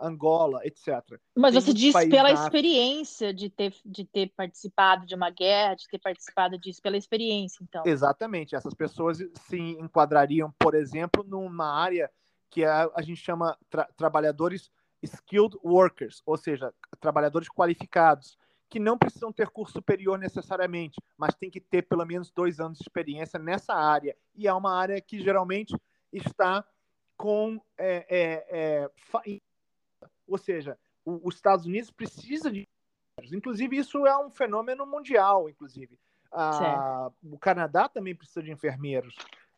Angola, etc. Mas Tem você diz pela experiência de ter, de ter participado de uma guerra, de ter participado disso, pela experiência, então. Exatamente. Essas pessoas se enquadrariam, por exemplo, numa área que a, a gente chama tra trabalhadores skilled workers, ou seja, trabalhadores qualificados, que não precisam ter curso superior necessariamente, mas tem que ter pelo menos dois anos de experiência nessa área. E é uma área que geralmente está com é, é, é, ou seja, o, os Estados Unidos precisa de inclusive isso é um fenômeno mundial, inclusive. Ah, o Canadá também precisa de enfermeiros,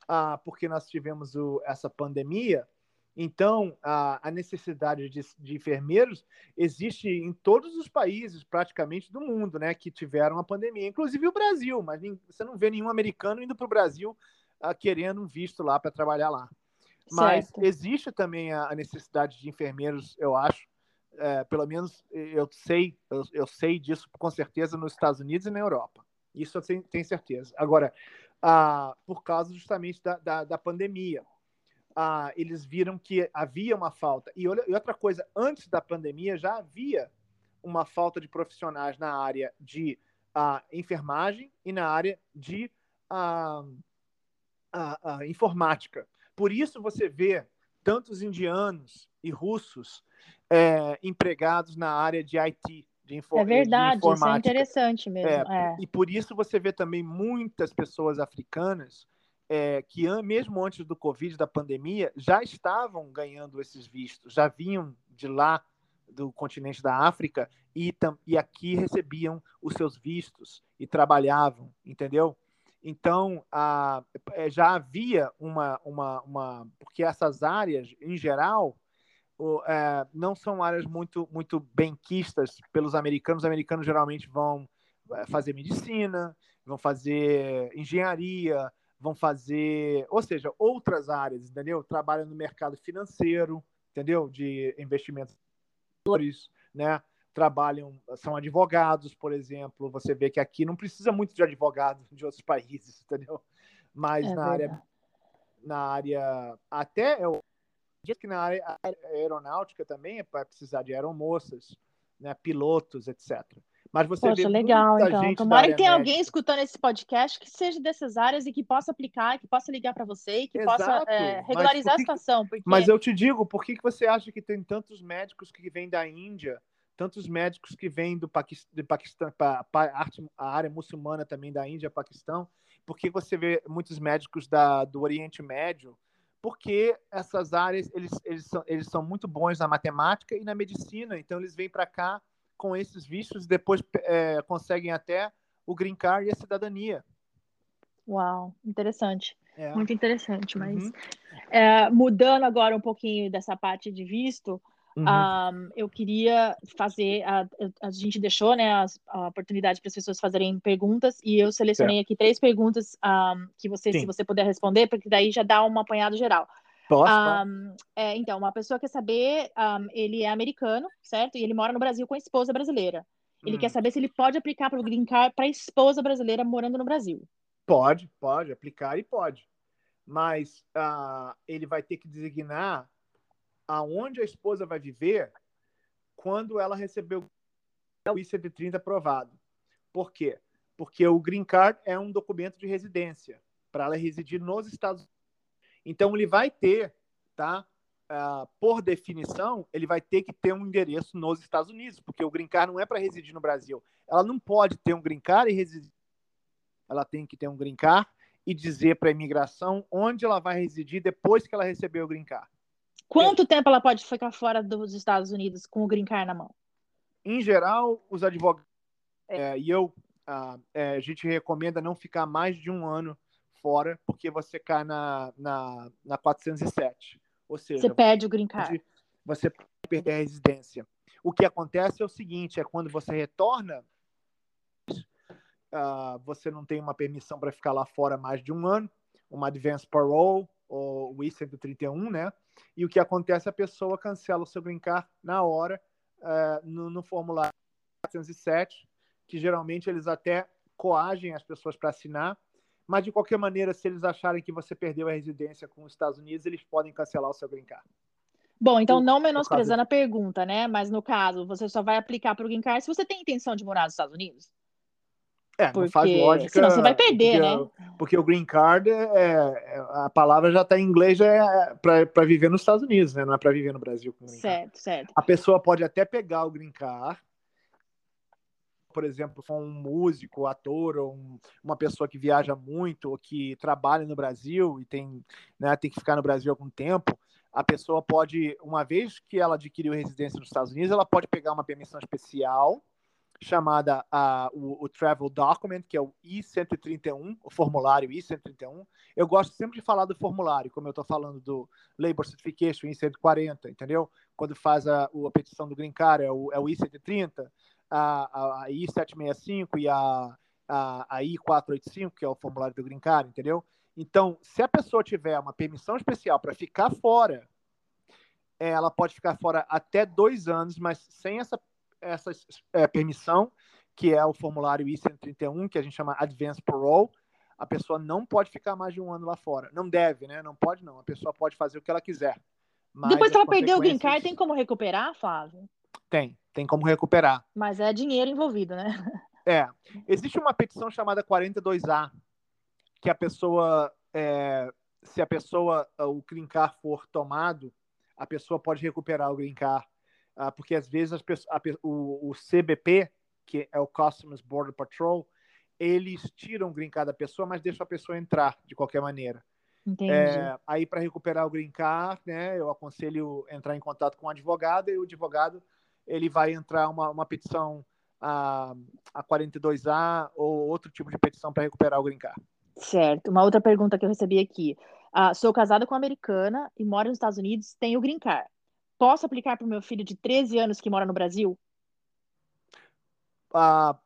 ah, porque nós tivemos o, essa pandemia. Então, a, a necessidade de, de, enfermeiros existe em todos os países, praticamente, do mundo, né, que tiveram a pandemia, inclusive o Brasil. Mas você não vê nenhum americano indo para o Brasil ah, querendo um visto lá para trabalhar lá. Mas certo. existe também a necessidade de enfermeiros, eu acho. É, pelo menos eu sei, eu, eu, sei disso com certeza nos Estados Unidos e na Europa. Isso eu tenho, tenho certeza. Agora, ah, por causa justamente da, da, da pandemia. Ah, eles viram que havia uma falta. E, olha, e outra coisa, antes da pandemia já havia uma falta de profissionais na área de ah, enfermagem e na área de informática. Por isso você vê tantos indianos e russos é, empregados na área de IT, de, info, é verdade, de informática. Isso é interessante mesmo. É, é. E por isso você vê também muitas pessoas africanas é, que mesmo antes do Covid, da pandemia, já estavam ganhando esses vistos, já vinham de lá do continente da África e, e aqui recebiam os seus vistos e trabalhavam, entendeu? Então, a, é, já havia uma, uma, uma. Porque essas áreas, em geral, o, é, não são áreas muito, muito benquistas pelos americanos. Os americanos geralmente vão é, fazer medicina, vão fazer engenharia, vão fazer, ou seja, outras áreas, entendeu? Trabalham no mercado financeiro, entendeu? De investimentos, né? Trabalham, são advogados, por exemplo. Você vê que aqui não precisa muito de advogados de outros países, entendeu? Mas é na área, na área, até eu diz que na área aeronáutica também é para precisar de aeromoças, né? Pilotos, etc. Mas você Poxa, vê legal, então. Tomara que tenha alguém escutando esse podcast que seja dessas áreas e que possa aplicar, que possa ligar para você e que Exato. possa é, regularizar a situação. Porque... Mas eu te digo, por que, que você acha que tem tantos médicos que vêm da Índia, tantos médicos que vêm do Paquistão, para a área muçulmana também da Índia, Paquistão? Por que você vê muitos médicos da, do Oriente Médio? Porque essas áreas eles, eles, são, eles são muito bons na matemática e na medicina, então eles vêm para cá com esses vistos e depois é, conseguem até o green card e a cidadania. Uau, interessante. É. Muito interessante, mas uhum. é, mudando agora um pouquinho dessa parte de visto, uhum. um, eu queria fazer, a, a gente deixou né, a, a oportunidade para as pessoas fazerem perguntas e eu selecionei aqui três perguntas um, que você, Sim. se você puder responder, porque daí já dá um apanhado geral. Posso, um, é, então, uma pessoa quer saber, ele é americano, certo? E ele mora no Brasil com a esposa brasileira. Ele hum. quer saber se ele pode aplicar para o Green Card para a esposa brasileira morando no Brasil. Pode, pode aplicar e pode. Mas uh, ele vai ter que designar aonde a esposa vai viver quando ela receber o I-130 aprovado. Por quê? Porque o Green Card é um documento de residência para ela residir nos Estados Unidos então, ele vai ter, tá? Uh, por definição, ele vai ter que ter um endereço nos Estados Unidos, porque o green card não é para residir no Brasil. Ela não pode ter um green card e residir. Ela tem que ter um green card e dizer para a imigração onde ela vai residir depois que ela receber o green card. Quanto é. tempo ela pode ficar fora dos Estados Unidos com o green card na mão? Em geral, os advogados é, e eu, uh, é, a gente recomenda não ficar mais de um ano fora porque você cai na, na, na 407. Ou seja, você perde o green card. Você pode perder a residência. O que acontece é o seguinte: é quando você retorna, uh, você não tem uma permissão para ficar lá fora mais de um ano, uma advance parole ou o I-131, né? E o que acontece? A pessoa cancela o seu green card na hora, uh, no, no formulário 407, que geralmente eles até coagem as pessoas para assinar, mas, de qualquer maneira, se eles acharem que você perdeu a residência com os Estados Unidos, eles podem cancelar o seu green card. Bom, então não menosprezando a pergunta, né? Mas no caso, você só vai aplicar para o green card se você tem intenção de morar nos Estados Unidos? É, porque... não faz lógica. Senão você vai perder, porque, né? Porque o green card, é, é a palavra já está em inglês já é para viver nos Estados Unidos, né? Não é para viver no Brasil. certo, card. certo. A pessoa pode até pegar o green card por exemplo, for um músico, ator, ou um, uma pessoa que viaja muito, ou que trabalha no Brasil e tem, né, tem que ficar no Brasil algum tempo, a pessoa pode, uma vez que ela adquiriu residência nos Estados Unidos, ela pode pegar uma permissão especial chamada o, o, Travel Document, que é o I-131, o formulário I-131. Eu gosto sempre de falar do formulário, como eu estou falando do Labor Certification I-140, entendeu? Quando faz a, a petição do Green Card, é o, é o I-130 a, a, I-765 e a, a, a I-485, que é o formulário do Green Card, entendeu? Então, se a pessoa tiver uma permissão especial para ficar fora, ela pode ficar fora até dois anos, mas sem essa, essa é, permissão, que é o formulário I-131, que a gente chama Advance Parole, a pessoa não pode ficar mais de um ano lá fora. Não deve, né? Não pode, não. A pessoa pode fazer o que ela quiser. Depois que ela perdeu o green card, tem como recuperar, Flávio? Tem, tem como recuperar. Mas é dinheiro envolvido, né? É. Existe uma petição chamada 42A, que a pessoa, é, se a pessoa, o green card for tomado, a pessoa pode recuperar o green card. Uh, porque às vezes as, a, o, o, CBP, que é o Customs Border Patrol, eles tiram o green card da pessoa, mas deixam a pessoa entrar de qualquer maneira. Entendi. É, aí, para recuperar o green card, né, eu aconselho entrar em contato com o advogado e o advogado ele vai entrar uma, uma petição a, a 42A ou outro tipo de petição para recuperar o green card. Certo. Uma outra pergunta que eu recebi aqui. Ah, sou casada com uma americana e moro nos Estados Unidos, tenho green card. Posso aplicar para o meu filho de 13 anos que mora no Brasil? Ah,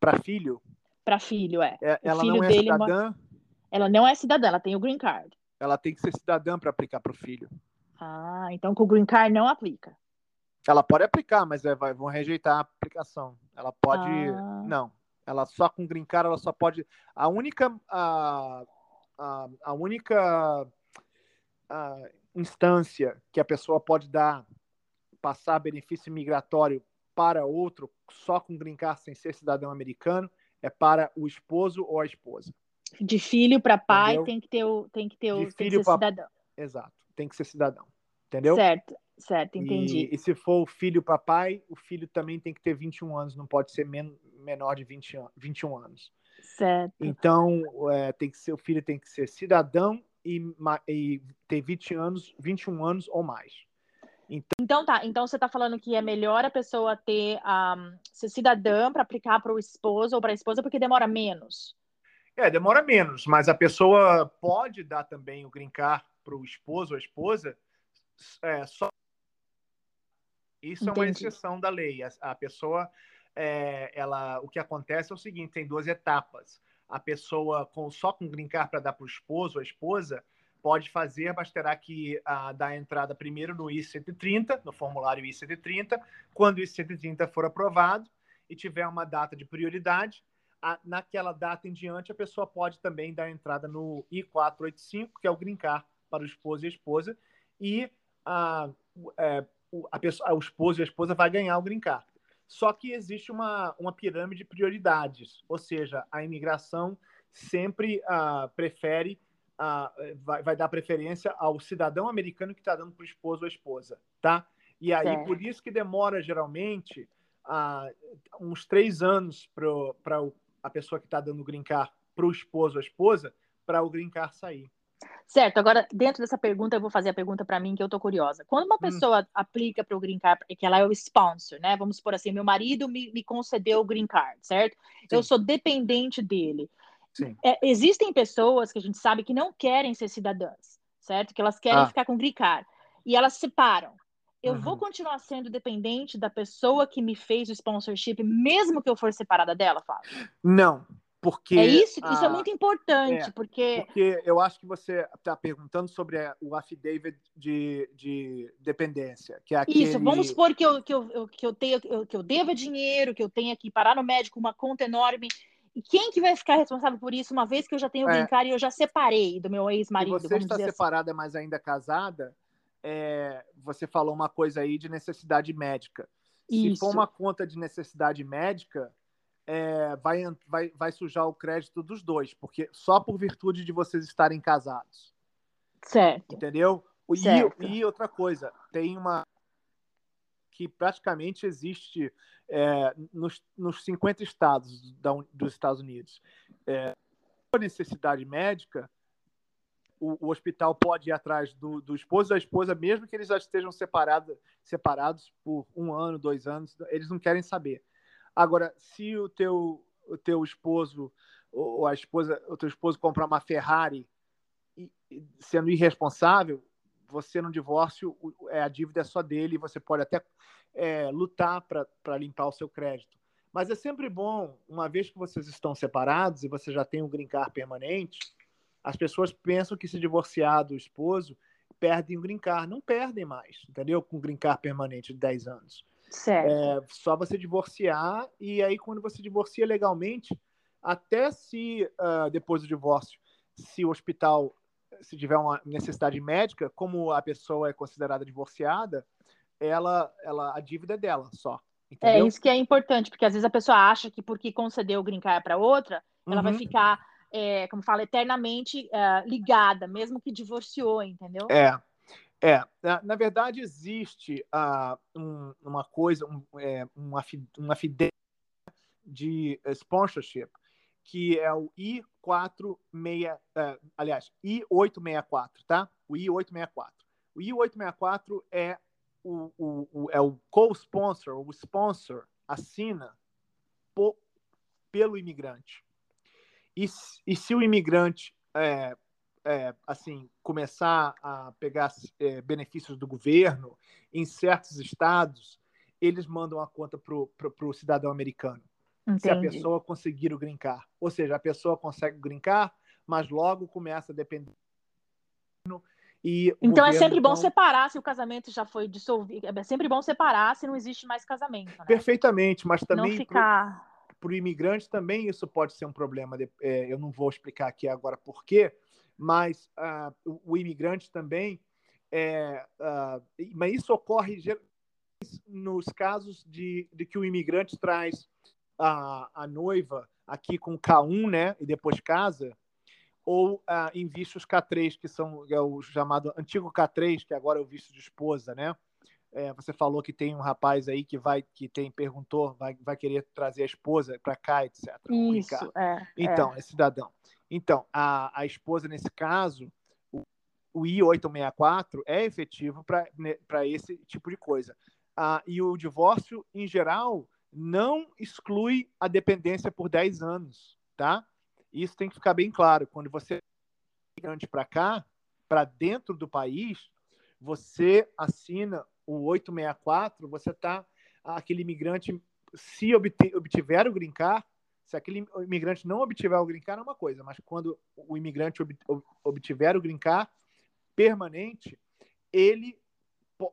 para filho? Para filho, é. é ela filho não é cidadã? Ela não é cidadã, ela tem o green card. Ela tem que ser cidadã para aplicar para o filho. Ah, então com o green card não aplica. Ela pode aplicar, mas é, vai, vão rejeitar a aplicação. Ela pode. Ah. Não. Ela só com green card, ela só pode. A única. A, a, a única a instância que a pessoa pode dar, passar benefício migratório para outro, só com green card sem ser cidadão americano, é para o esposo ou a esposa. De filho para pai Entendeu? tem que ter o tem que ter o tem que ser pra... cidadão. Exato, tem que ser cidadão. Entendeu? Certo, certo, entendi. E, e se for o filho para pai, o filho também tem que ter 21 anos, não pode ser men menor de 20 an 21 anos. Certo. Então, é, tem que ser, o filho tem que ser cidadão e, e ter 20 anos, 21 anos ou mais. Então, então tá, então você está falando que é melhor a pessoa ter um, ser cidadã para aplicar para o esposo ou para a esposa porque demora menos. É, demora menos, mas a pessoa pode dar também o green card para o esposo ou a esposa é, só. Isso Entendi. é uma exceção da lei. A, a pessoa, é, ela, o que acontece é o seguinte: tem duas etapas. A pessoa com só com green para dar para o esposo ou a esposa pode fazer, mas terá que uh, dar entrada primeiro no I-130, no formulário I-130. Quando o I-130 for aprovado e tiver uma data de prioridade, a, naquela data em diante, a pessoa pode também dar entrada no I-485, que é o green para o esposo e a esposa, e a, é, a pessoa, o esposo e a esposa vai ganhar o green. Só que existe uma, uma pirâmide de prioridades, ou seja, a imigração sempre uh, prefere, uh, vai, vai, dar preferência ao cidadão americano que está dando para o esposo ou a esposa, tá? E aí, por isso que demora geralmente uh, uns três anos para a pessoa que está dando o green card para o esposo ou a esposa, para o green card sair. Certo, agora dentro dessa pergunta eu vou fazer a pergunta para mim que eu tô curiosa. Quando uma hum. pessoa hum. aplica para o green card, que ela é o sponsor, né? Vamos supor assim, meu marido me, me concedeu o green card, certo? Sim. Eu sou dependente dele. É, existem pessoas que a gente sabe que não querem ser cidadãs, certo? Que elas querem ah. ficar com green card e elas separam. Eu uhum. vou continuar sendo dependente da pessoa que me fez o sponsorship, mesmo que eu for separada dela, Fábio? Não, porque, é isso, isso é muito importante, é, porque... Porque eu acho que você está perguntando sobre o affidavit de, de dependência, que é aquele... Isso, vamos supor que eu, que eu, que eu, tenha, que eu deva dinheiro, que eu tenha que parar no médico uma conta enorme, e quem que vai ficar responsável por isso, uma vez que eu já tenho é, brincar e eu já separei do meu ex-marido? Se você está assim? separada, assim. mas ainda casada, é, você falou uma coisa aí de necessidade médica. Se isso. for uma conta de necessidade médica é, vai, vai, vai sujar o crédito dos dois, porque só por virtude de vocês estarem casados. Certo. Entendeu? Certo. E, e outra coisa, tem uma que praticamente existe é, nos, nos 50 estados da, dos Estados Unidos. É, a necessidade médica, o, o, hospital pode ir atrás do, do esposo e da esposa, mesmo que eles já estejam separado, separados por um ano, dois anos, eles não querem saber. Agora, se o teu, o teu esposo ou a esposa, o teu esposo comprar uma Ferrari e, sendo irresponsável, você no divórcio, é, a dívida é só dele e você pode até é, lutar para limpar o seu crédito. Mas é sempre bom, uma vez que vocês estão separados e você já tem um green permanente, as pessoas pensam que se divorciar do esposo, perdem o green Não perdem mais, entendeu? Com o green permanente de 10 anos. Certo. É só você divorciar, e aí quando você divorcia legalmente, até se uh, depois do divórcio, se o hospital, se tiver uma necessidade médica, como a pessoa é considerada divorciada, ela, ela a dívida é dela só. É entendeu? É isso que é importante, porque às vezes a pessoa acha que porque concedeu o green para outra, ela uhum. vai ficar, é, como fala, eternamente uh, ligada, mesmo que divorciou, entendeu? É. É, na, verdade existe uh, um, uma coisa, um, é, uma, uma fidelidade de sponsorship, que é o I46, uh, aliás, I864, tá? O I864. O I864 é o, o, o é o co-sponsor, o sponsor assina po, pelo imigrante. E, e se o imigrante é, é, assim começar a pegar é, benefícios do governo em certos estados, eles mandam a conta para o cidadão americano. Entendi. Se a pessoa conseguir o grincar. Ou seja, a pessoa consegue grincar, mas logo começa a depender e então é sempre bom separar se o casamento já foi dissolvido. É sempre bom separar se não existe mais casamento. Né? Perfeitamente, mas também ficar... para o imigrante também isso pode ser um problema. É, eu não vou explicar aqui agora por quê, mas uh, o, o, imigrante também. É, uh, mas isso ocorre nos casos de, de que o imigrante traz a, a noiva aqui com K1, né, e depois casa ou ah, em vistos K3, que são é o chamado antigo K3, que agora é o visto de esposa, né? É, você falou que tem um rapaz aí que vai que tem perguntou vai, vai querer trazer a esposa para cá, etc. Isso, é, então é. é. cidadão. Então a, a esposa nesse caso o, o I864 é efetivo para né, esse tipo de coisa. Ah, e o divórcio em geral não exclui a dependência por 10 anos, tá? Isso tem que ficar bem claro. Quando você imigrante para cá, para dentro do país, você assina o 864, você está aquele imigrante se obtiver o green card, se aquele imigrante não obtiver o green card é uma coisa, mas quando o imigrante obtiver o green card permanente, ele,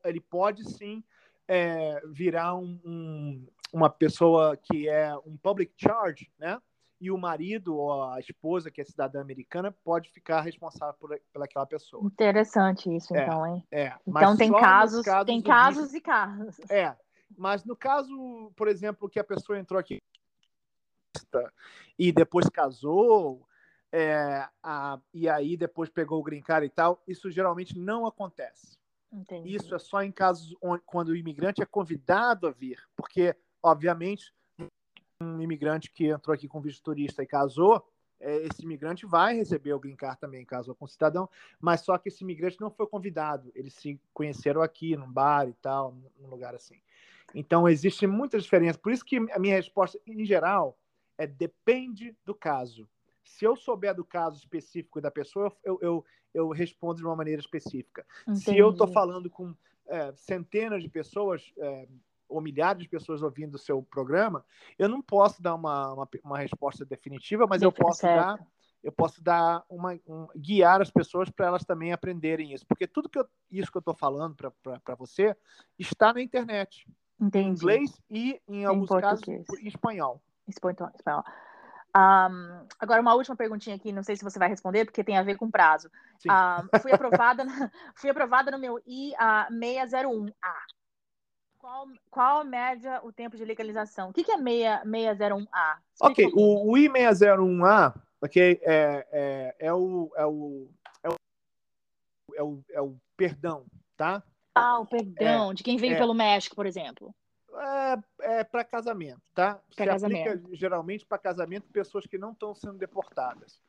ele pode sim é, virar um, um, uma pessoa que é um public charge, né? e o marido ou a esposa, que é cidadã americana, pode ficar responsável por, pelaquela pessoa. Interessante isso, é, então, hein? É. Então tem casos, casos, tem casos e casos. É. Mas no caso, por exemplo, que a pessoa entrou aqui e depois casou, é, a, e aí depois pegou o green card e tal, isso geralmente não acontece. Entendi. Isso é só em casos onde, quando o imigrante é convidado a vir, porque, obviamente, um imigrante que entrou aqui com visto turista e casou, é, esse imigrante vai receber o green card também, casou com cidadão, mas só que esse imigrante não foi convidado. Eles se conheceram aqui, num bar e tal, num lugar assim. Então, existe muita diferença. Por isso que a minha resposta, em geral, é depende do caso. Se eu souber do caso específico da pessoa, eu, eu, eu respondo de uma maneira específica. Entendi. Se eu estou falando com é, centenas de pessoas, é, ou milhares de pessoas ouvindo o seu programa, eu não posso dar uma, uma, uma resposta definitiva, mas eu posso dar eu posso dar uma um, guiar as pessoas para elas também aprenderem isso, porque tudo que eu, isso que eu estou falando para você está na internet, Entendi. em inglês e em alguns em casos em espanhol. Espanhol. Um, agora uma última perguntinha aqui, não sei se você vai responder porque tem a ver com prazo. Um, fui aprovada, fui aprovada no meu I601A. Qual, qual a média o tempo de legalização? O que, que é 601A? ok, o, o I601A okay, é, é, é, o, é, o, é, o, é, o, é o perdão, tá? Ah, o perdão, é, de quem veio é, pelo México, por exemplo. É, é para casamento, tá? Pra Se casamento. aplica geralmente para casamento pessoas que não estão sendo deportadas.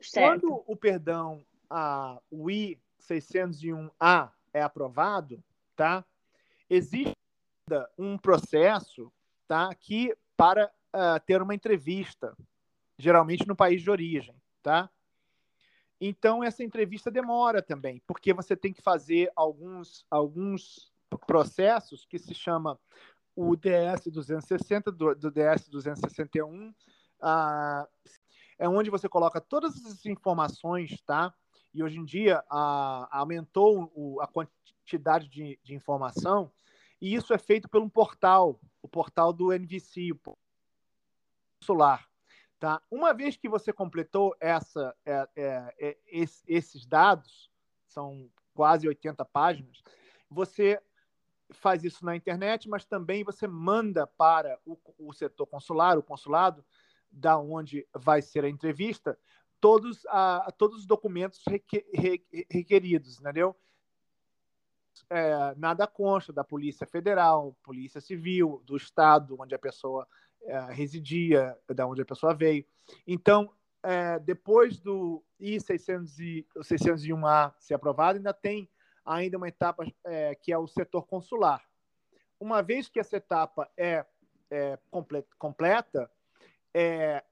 Certo. Quando o perdão, a, o I-601A é aprovado, tá? Existe um processo tá, aqui para uh, ter uma entrevista, geralmente no país de origem, tá? Então essa entrevista demora também, porque você tem que fazer alguns alguns processos que se chama o DS 260 do, do DS 261, uh, é onde você coloca todas as informações, tá? E hoje em dia aumentou o, a quantidade de, de informação E isso é feito por um portal, o portal do NVC, o Solar. Tá? Uma vez que você completou essa, é, é, é, esses dados, são quase 80 páginas, você faz isso na internet, mas também você manda para o, o setor consular, o consulado, da onde vai ser a entrevista, todos, a, todos os documentos requeridos, entendeu? É, nada consta da Polícia Federal, Polícia Civil, do Estado onde a pessoa é, residia, da onde a pessoa veio. Então, é, depois do I-601A ser aprovado, ainda tem ainda uma etapa é, que é o setor consular. Uma vez que essa etapa é, é completa, é,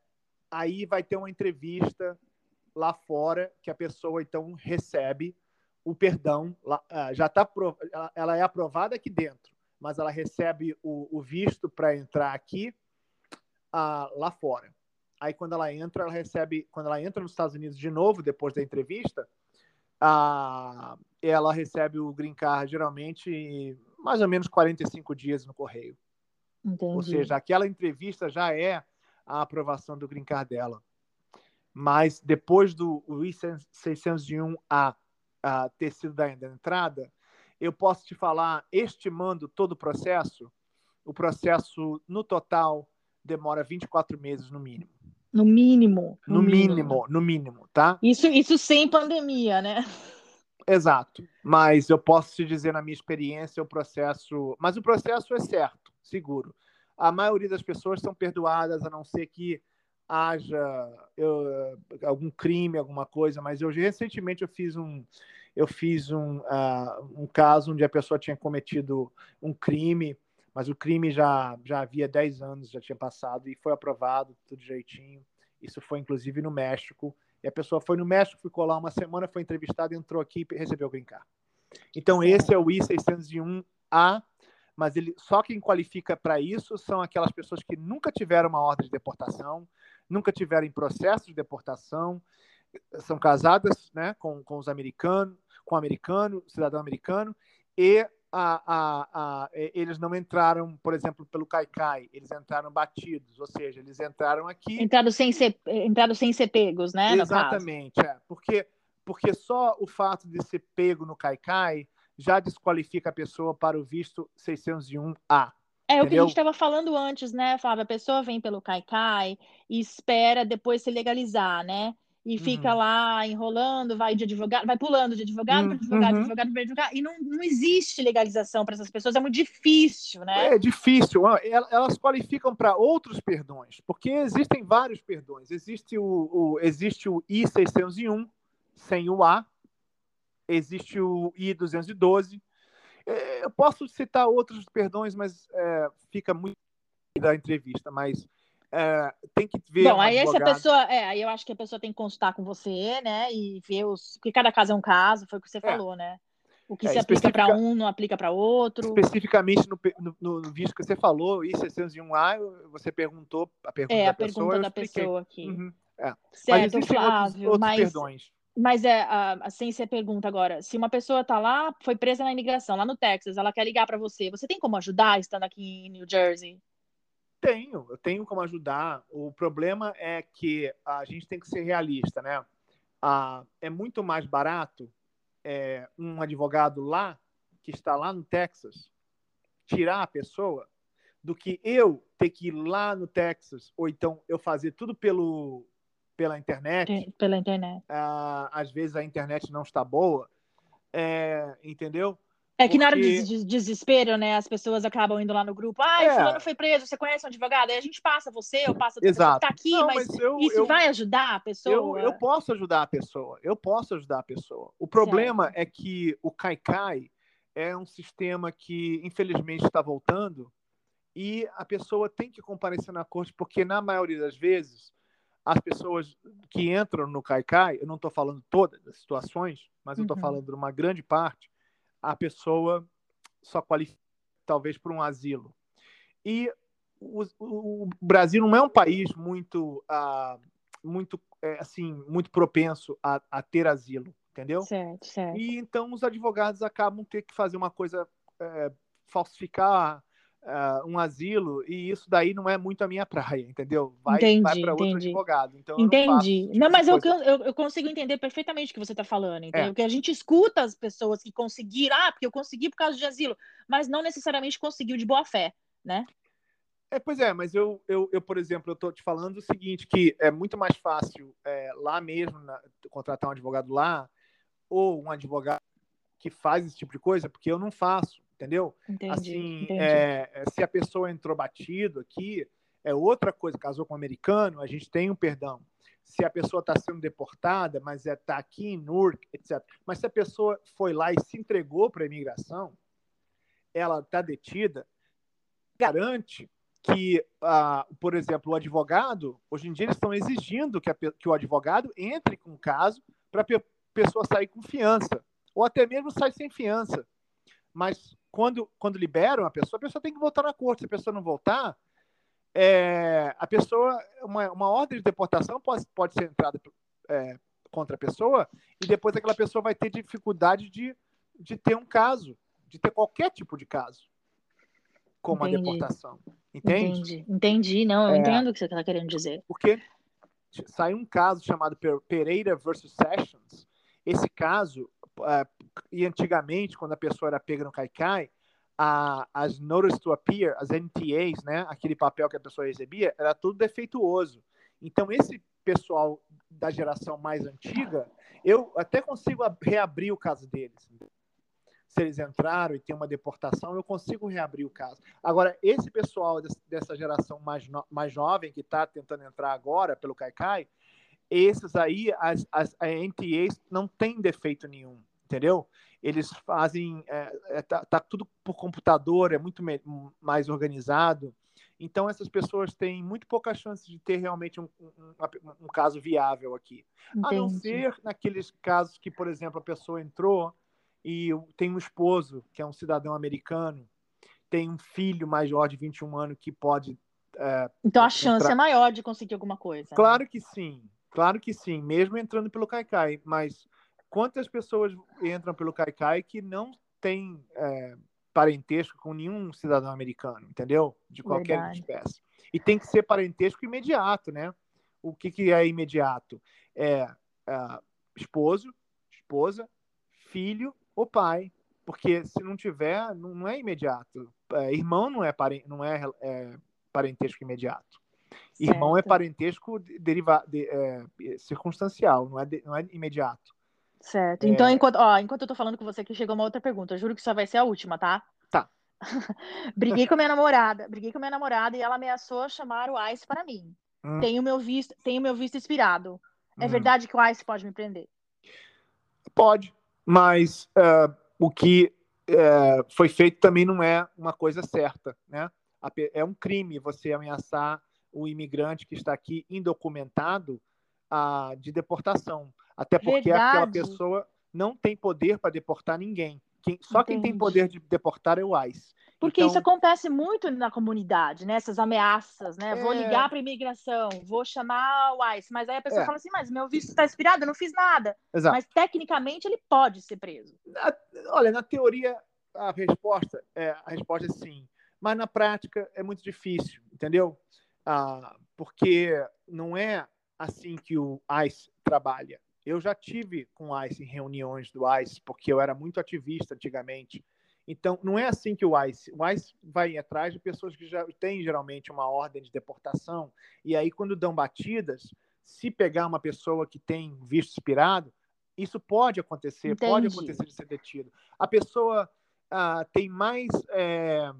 aí vai ter uma entrevista lá fora que a pessoa então recebe o perdão, ah, já está ela é aprovada aqui dentro, mas ela recebe o, o visto para entrar aqui uh, lá fora. Aí quando ela entra, ela recebe, quando ela entra nos Estados Unidos de novo depois da entrevista, uh, ela recebe o green card geralmente mais ou menos 45 dias no correio. Entendi. Ou seja, aquela entrevista já é a aprovação do green card dela. Mas depois do I-601A ter sido da entrada, eu posso te falar, estimando todo o processo, o processo no total demora 24 meses no mínimo. No mínimo. No, no mínimo, mínimo, no mínimo, tá? Isso, isso sem pandemia, né? Exato. Mas eu posso te dizer, na minha experiência, o processo. Mas o processo é certo, seguro. A maioria das pessoas são perdoadas, a não ser que haja eu, algum crime, alguma coisa. Mas eu recentemente eu fiz um, eu fiz um, uh, um caso onde a pessoa tinha cometido um crime mas o crime já, já havia 10 anos, já tinha passado e foi aprovado, tudo direitinho. Isso foi inclusive no México. E a pessoa foi no México, ficou lá uma semana, foi entrevistada, entrou aqui e recebeu o green card. Então, esse é o I-601A, mas ele, só quem qualifica para isso são aquelas pessoas que nunca tiveram uma ordem de deportação, nunca tiveram em processo de deportação, são casadas né, com, com os americanos, com americano, cidadão americano, e a, a, a, eles não entraram, por exemplo, pelo Caicai, eles entraram batidos, ou seja, eles entraram aqui. Entraram sem ser, entraram sem ser pegos, né? Exatamente, é. Porque, porque só o fato de ser pego no Caicai já desqualifica a pessoa para o visto 601A. É Entendeu? o que a gente estava falando antes, né, Flávia? A pessoa vem pelo Caicai e espera depois se legalizar, né? E fica uhum. lá enrolando, vai de advogado, vai pulando de advogado para advogado, uhum. advogado para advogado, e não, não existe legalização para essas pessoas, é muito difícil, né? É difícil, elas qualificam para outros perdões, porque existem vários perdões, existe o, o existe o I-601, sem o A, existe o I-212, é, eu posso citar outros perdões, mas é, fica muito da entrevista, mas é, tem que ver. Bom, aí essa pessoa, é, aí eu acho que a pessoa tem que consultar com você, né? E ver os. Porque cada caso é um caso, foi o que você é. falou, né? O que é, se aplica para um não aplica para outro. Especificamente no, no, no, vídeo que você falou, I601A, você perguntou a pergunta é, da a pessoa. pergunta da pessoa aqui. Uhum, é. Certo, mas Flávio, outros, outros mas, perdões. Mas é, assim você pergunta agora, se uma pessoa está lá, foi presa na imigração, lá no Texas, ela quer ligar para você, você tem como ajudar estando aqui em New Jersey? Tenho, eu tenho como ajudar. O problema é que a gente tem que ser realista, né? Ah, é muito mais barato é, um advogado lá, que está lá no Texas, tirar a pessoa, do que eu ter que ir lá no Texas, ou então eu fazer tudo pelo, pela internet. Pela internet. Ah, às vezes a internet não está boa, é, entendeu? É que Porque... na hora de desespero, né, as pessoas acabam indo lá no grupo, ah, é. fulano foi preso, você conhece um advogado? Aí a gente passa você, eu passo a pessoa que tá aqui, Não, mas, mas eu, isso eu, vai ajudar a pessoa? Eu, eu, posso ajudar a pessoa, eu posso ajudar a pessoa. O problema certo. é que o Kaikai é um sistema que, infelizmente, está voltando e a pessoa tem que comparecer na corte, porque na maioria das vezes as pessoas que entram no Kaikai, eu não estou falando todas as situações, mas eu estou uhum. falando de uma grande parte, a pessoa só qualifica talvez por um asilo. E o, o, Brasil não é um país muito, uh, muito é, assim, muito propenso a, a, ter asilo, entendeu? Certo, certo. E então os advogados acabam ter que fazer uma coisa é, falsificar uh, um asilo e isso daí não é muito a minha praia, entendeu? Vai, entendi, vai para outro advogado. Então entendi. Não, tipo não mas eu, eu, eu, consigo entender perfeitamente o que você está falando, entendeu? É. Porque a gente escuta as pessoas que conseguiram, ah, porque eu consegui por causa de asilo, mas não necessariamente conseguiu de boa fé, né? É, pois é, mas eu, eu, eu por exemplo, eu estou te falando o seguinte, que é muito mais fácil é, lá mesmo na, contratar um advogado lá ou um advogado que faz esse tipo de coisa, porque eu não faço, entendeu? Entendi, assim, entendi. É, é se a pessoa entrou batido aqui, é outra coisa. Casou com um americano, a gente tem um perdão. Se a pessoa está sendo deportada, mas está é, tá aqui em Newark, etc. Mas se a pessoa foi lá e se entregou para a imigração, ela está detida, garante que, ah, por exemplo, o advogado, hoje em dia eles estão exigindo que, a, que o advogado entre com o caso para a pe pessoa sair com fiança ou até mesmo sai sem fiança. Mas quando, quando liberam a pessoa, a pessoa tem que voltar na corte. Se a pessoa não voltar, é, a pessoa, uma, uma ordem de deportação pode, pode ser entrada é, contra a pessoa e depois aquela pessoa vai ter dificuldade de, de ter um caso, de ter qualquer tipo de caso, como Entendi. a deportação. Entende? Entendi. Entendi, não, eu é, entendo o que você está querendo dizer. Porque saiu um caso chamado Pereira versus Sessions. Esse caso, uh, e antigamente, quando a pessoa era pega no caicai, a, as Notice to Appear, as NTAs, né, aquele papel que a pessoa recebia, era tudo defeituoso. Então, esse pessoal da geração mais antiga, eu até consigo reabrir o caso deles. Se eles entraram e tem uma deportação, eu consigo reabrir o caso. Agora, esse pessoal dessa geração mais, no, mais jovem, que está tentando entrar agora pelo Caicai, esses aí, as, as NTAs não tem defeito nenhum, entendeu? Eles fazem, é, é, tá, tá, tudo por computador, é muito mais organizado. Então, essas pessoas têm muito pouca chance de ter realmente um, um, um caso viável aqui. Entendi. A não ser naqueles casos que, por exemplo, a pessoa entrou e tem um esposo, que é um cidadão americano, tem um filho maior de 21 anos que pode. É, então, a chance entrar... é maior de conseguir alguma coisa. Né? Claro né? que sim. Claro que sim, mesmo entrando pelo Caicai, mas quantas pessoas entram pelo Caicai que não têm é, parentesco com nenhum cidadão americano, entendeu? De qualquer Verdade. espécie. E tem que ser parentesco imediato, né? O que, que é imediato? É, é esposo, esposa, filho ou pai. Porque se não tiver, não é imediato. É, irmão não é, não é, é parentesco imediato. Certo. Irmão é parentesco derivado, de, é, circunstancial, não é, de, não é imediato. Certo. Então, é... enquanto, ó, enquanto eu tô falando com você aqui, chegou uma outra pergunta. Eu juro que só vai ser a última, tá? Tá. briguei com minha namorada. Briguei com minha namorada e ela ameaçou chamar o ICE para mim. Hum. Tenho meu visto, tenho meu visto expirado. É hum. verdade que o ICE pode me prender? Pode, mas uh, o que uh, foi feito também não é uma coisa certa, né? É um crime você ameaçar o imigrante que está aqui indocumentado ah, de deportação. Até porque Verdade. aquela pessoa não tem poder para deportar ninguém. Quem, só Entendi. quem tem poder de deportar é o ICE. Porque então, isso acontece muito na comunidade, né? Essas ameaças, né? É... Vou ligar para a imigração, vou chamar o ICE, mas aí a pessoa é. fala assim, mas meu visto está expirado, eu não fiz nada. Exato. Mas tecnicamente ele pode ser preso. Na, olha, na teoria a resposta é a resposta é sim, mas na prática é muito difícil, entendeu? Ah, porque não é assim que o ICE trabalha. Eu já tive com o ICE em reuniões do ICE, porque eu era muito ativista antigamente. Então, não é assim que o ICE. O ICE vai atrás de pessoas que já têm geralmente uma ordem de deportação, e aí, quando dão batidas, se pegar uma pessoa que tem visto expirado, isso pode acontecer, Entendi. pode acontecer de ser detido. A pessoa ah, tem mais é,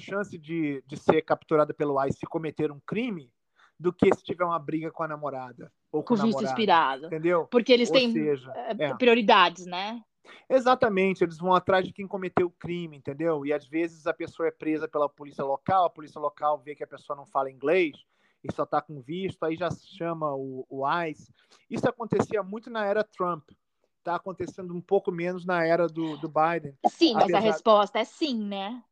chance de, de ser capturada pelo ICE se cometer um crime do que se tiver uma briga com a namorada. Ou com, com o visto inspirado. Entendeu? Porque eles ou têm seja, eh, é. prioridades, né? Exatamente, eles vão atrás de quem cometeu o crime, entendeu? E às vezes a pessoa é presa pela polícia local, a polícia local vê que a pessoa não fala inglês e só está com visto, aí já chama o, o ICE. Isso acontecia muito na era Trump, está acontecendo um pouco menos na era do, do Biden. Sim, mas a resposta é sim, né?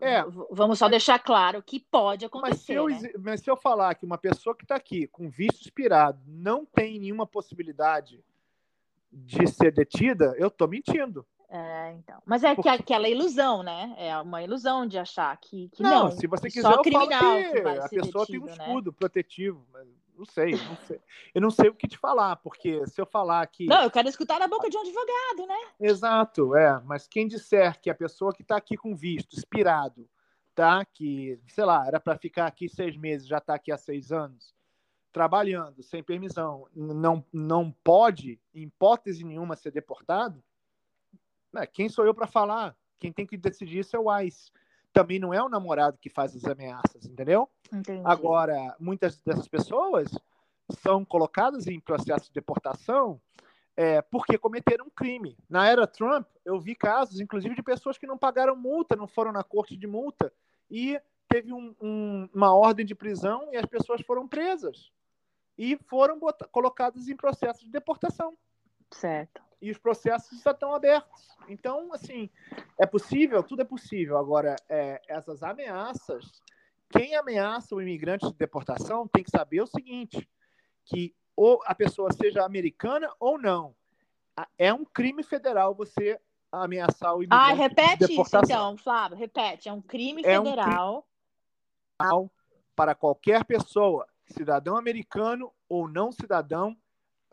É, Vamos só deixar claro que pode acontecer. Mas se eu, né? mas se eu falar que uma pessoa que está aqui com visto expirado não tem nenhuma possibilidade de ser detida, eu estou mentindo. É, então. Mas é que aquela ilusão, né? É uma ilusão de achar que, que não, não. se você quiser, só eu falo criminal que que vai a pessoa tem um detido, né? escudo protetivo. mas Não sei, não sei. Eu não sei o que te falar, porque se eu falar que. Não, eu quero escutar da boca de um advogado, né? Exato, é. Mas quem disser que a pessoa que está aqui com visto, expirado, tá? Que, sei lá, era para ficar aqui seis meses, já está aqui há seis anos, trabalhando, sem permissão, não, não pode, em hipótese nenhuma, ser deportado, né, quem sou eu para falar? Quem tem que decidir isso é o ICE. Também não é o namorado que faz as ameaças, entendeu? Entendi. Agora, muitas dessas pessoas são colocadas em processo de deportação é, porque cometeram um crime. Na era Trump, eu vi casos, inclusive, de pessoas que não pagaram multa, não foram na corte de multa, e teve um- um- uma ordem de prisão e as pessoas foram presas. E foram colocadas em processo de deportação. Certo. E os processos já estão abertos. Então, assim, é possível, tudo é possível. Agora, é, essas ameaças, quem ameaça o imigrante de deportação tem que saber o seguinte: que ou a pessoa seja americana ou não, é um crime federal você ameaçar o imigrante Ah, repete de isso deportação. então, Flávio. Repete. É um crime É um federal. para qualquer pessoa, cidadão americano ou não cidadão,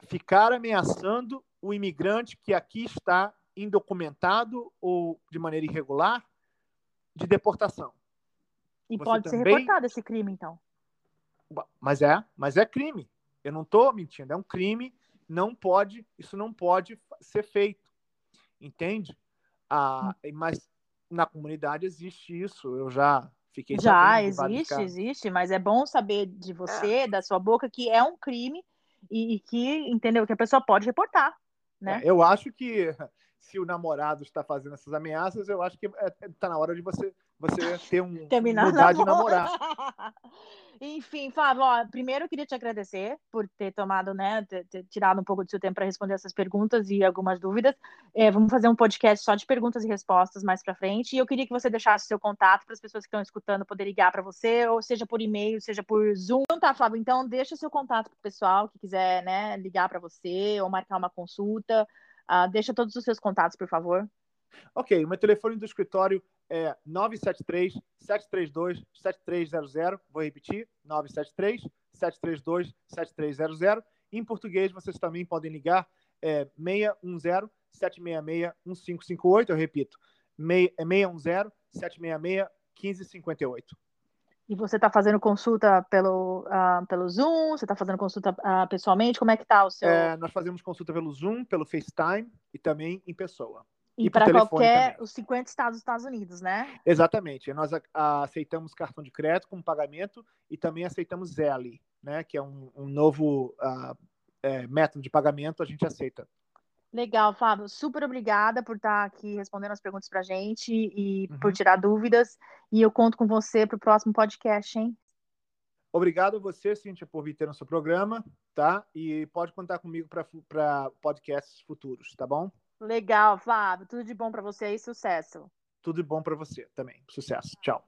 ficar ameaçando o imigrante que aqui está indocumentado ou de maneira irregular de deportação. E Você pode ser também- reportado esse crime, então. Mas é, mas é crime. Eu não estou mentindo, é um crime, não pode, isso não pode ser feito. Entende? Ah, mas na comunidade existe isso. Eu já fiquei Já existe, existe, mas é bom saber de você, da sua boca, que é um crime e, e que, entendeu? Que a pessoa pode reportar, né? É, eu acho que se o namorado está fazendo essas ameaças, eu acho que está na hora de você, você ter um Terminar mudar de namoro. namorar. Enfim, Fábio, ó, primeiro eu queria te agradecer por ter tomado, né, ter, ter tirado um pouco do seu tempo para responder essas perguntas e algumas dúvidas. É, vamos fazer um podcast só de perguntas e respostas mais para frente. E eu queria que você deixasse seu contato para as pessoas que estão escutando poder ligar para você, ou seja por e-mail, seja por Zoom. Então tá, Fábio, então deixa seu contato para o pessoal que quiser, né, ligar para você ou marcar uma consulta. Ah, deixa todos os seus contatos, por favor. Ok, o meu telefone do escritório é 973-732-7300. Vou repetir: 973-732-7300. Em português, vocês também podem ligar é 610-766-1558. Eu repito: mei- é 610-766-1558. E você está fazendo consulta pelo, ah, pelo Zoom? Você está fazendo consulta ah, pessoalmente? Como é que tá o seu? É, nós fazemos consulta pelo Zoom, pelo FaceTime e também em pessoa. E e para qualquer também. os 50 estados dos Estados Unidos, né? Exatamente. Nós a- a- aceitamos cartão de crédito como pagamento e também aceitamos Zelle, né, que é um, um novo ah, é, método de pagamento, a gente aceita. Legal, Fábio. Super obrigada por estar aqui respondendo as perguntas para gente e Uhum. por tirar dúvidas. E eu conto com você para o próximo podcast, hein? Obrigado a você, Cíntia, por vir ter no seu programa, tá? E pode contar comigo para podcasts futuros, tá bom? Legal, Fábio. Tudo de bom para você e sucesso. Tudo de bom para você também. Sucesso. Tchau.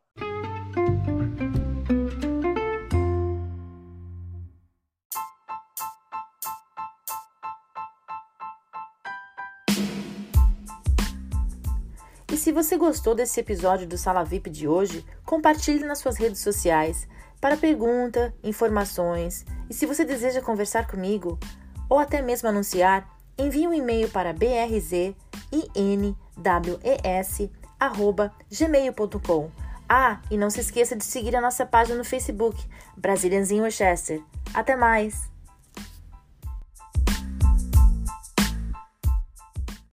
E se você gostou desse episódio do Sala VIP de hoje, compartilhe nas suas redes sociais para pergunta, informações e se você deseja conversar comigo ou até mesmo anunciar, envie um e-mail para brzинwes@gmail.com. Ah, e não se esqueça de seguir a nossa página no Facebook, Brasilians em Westchester. Até mais!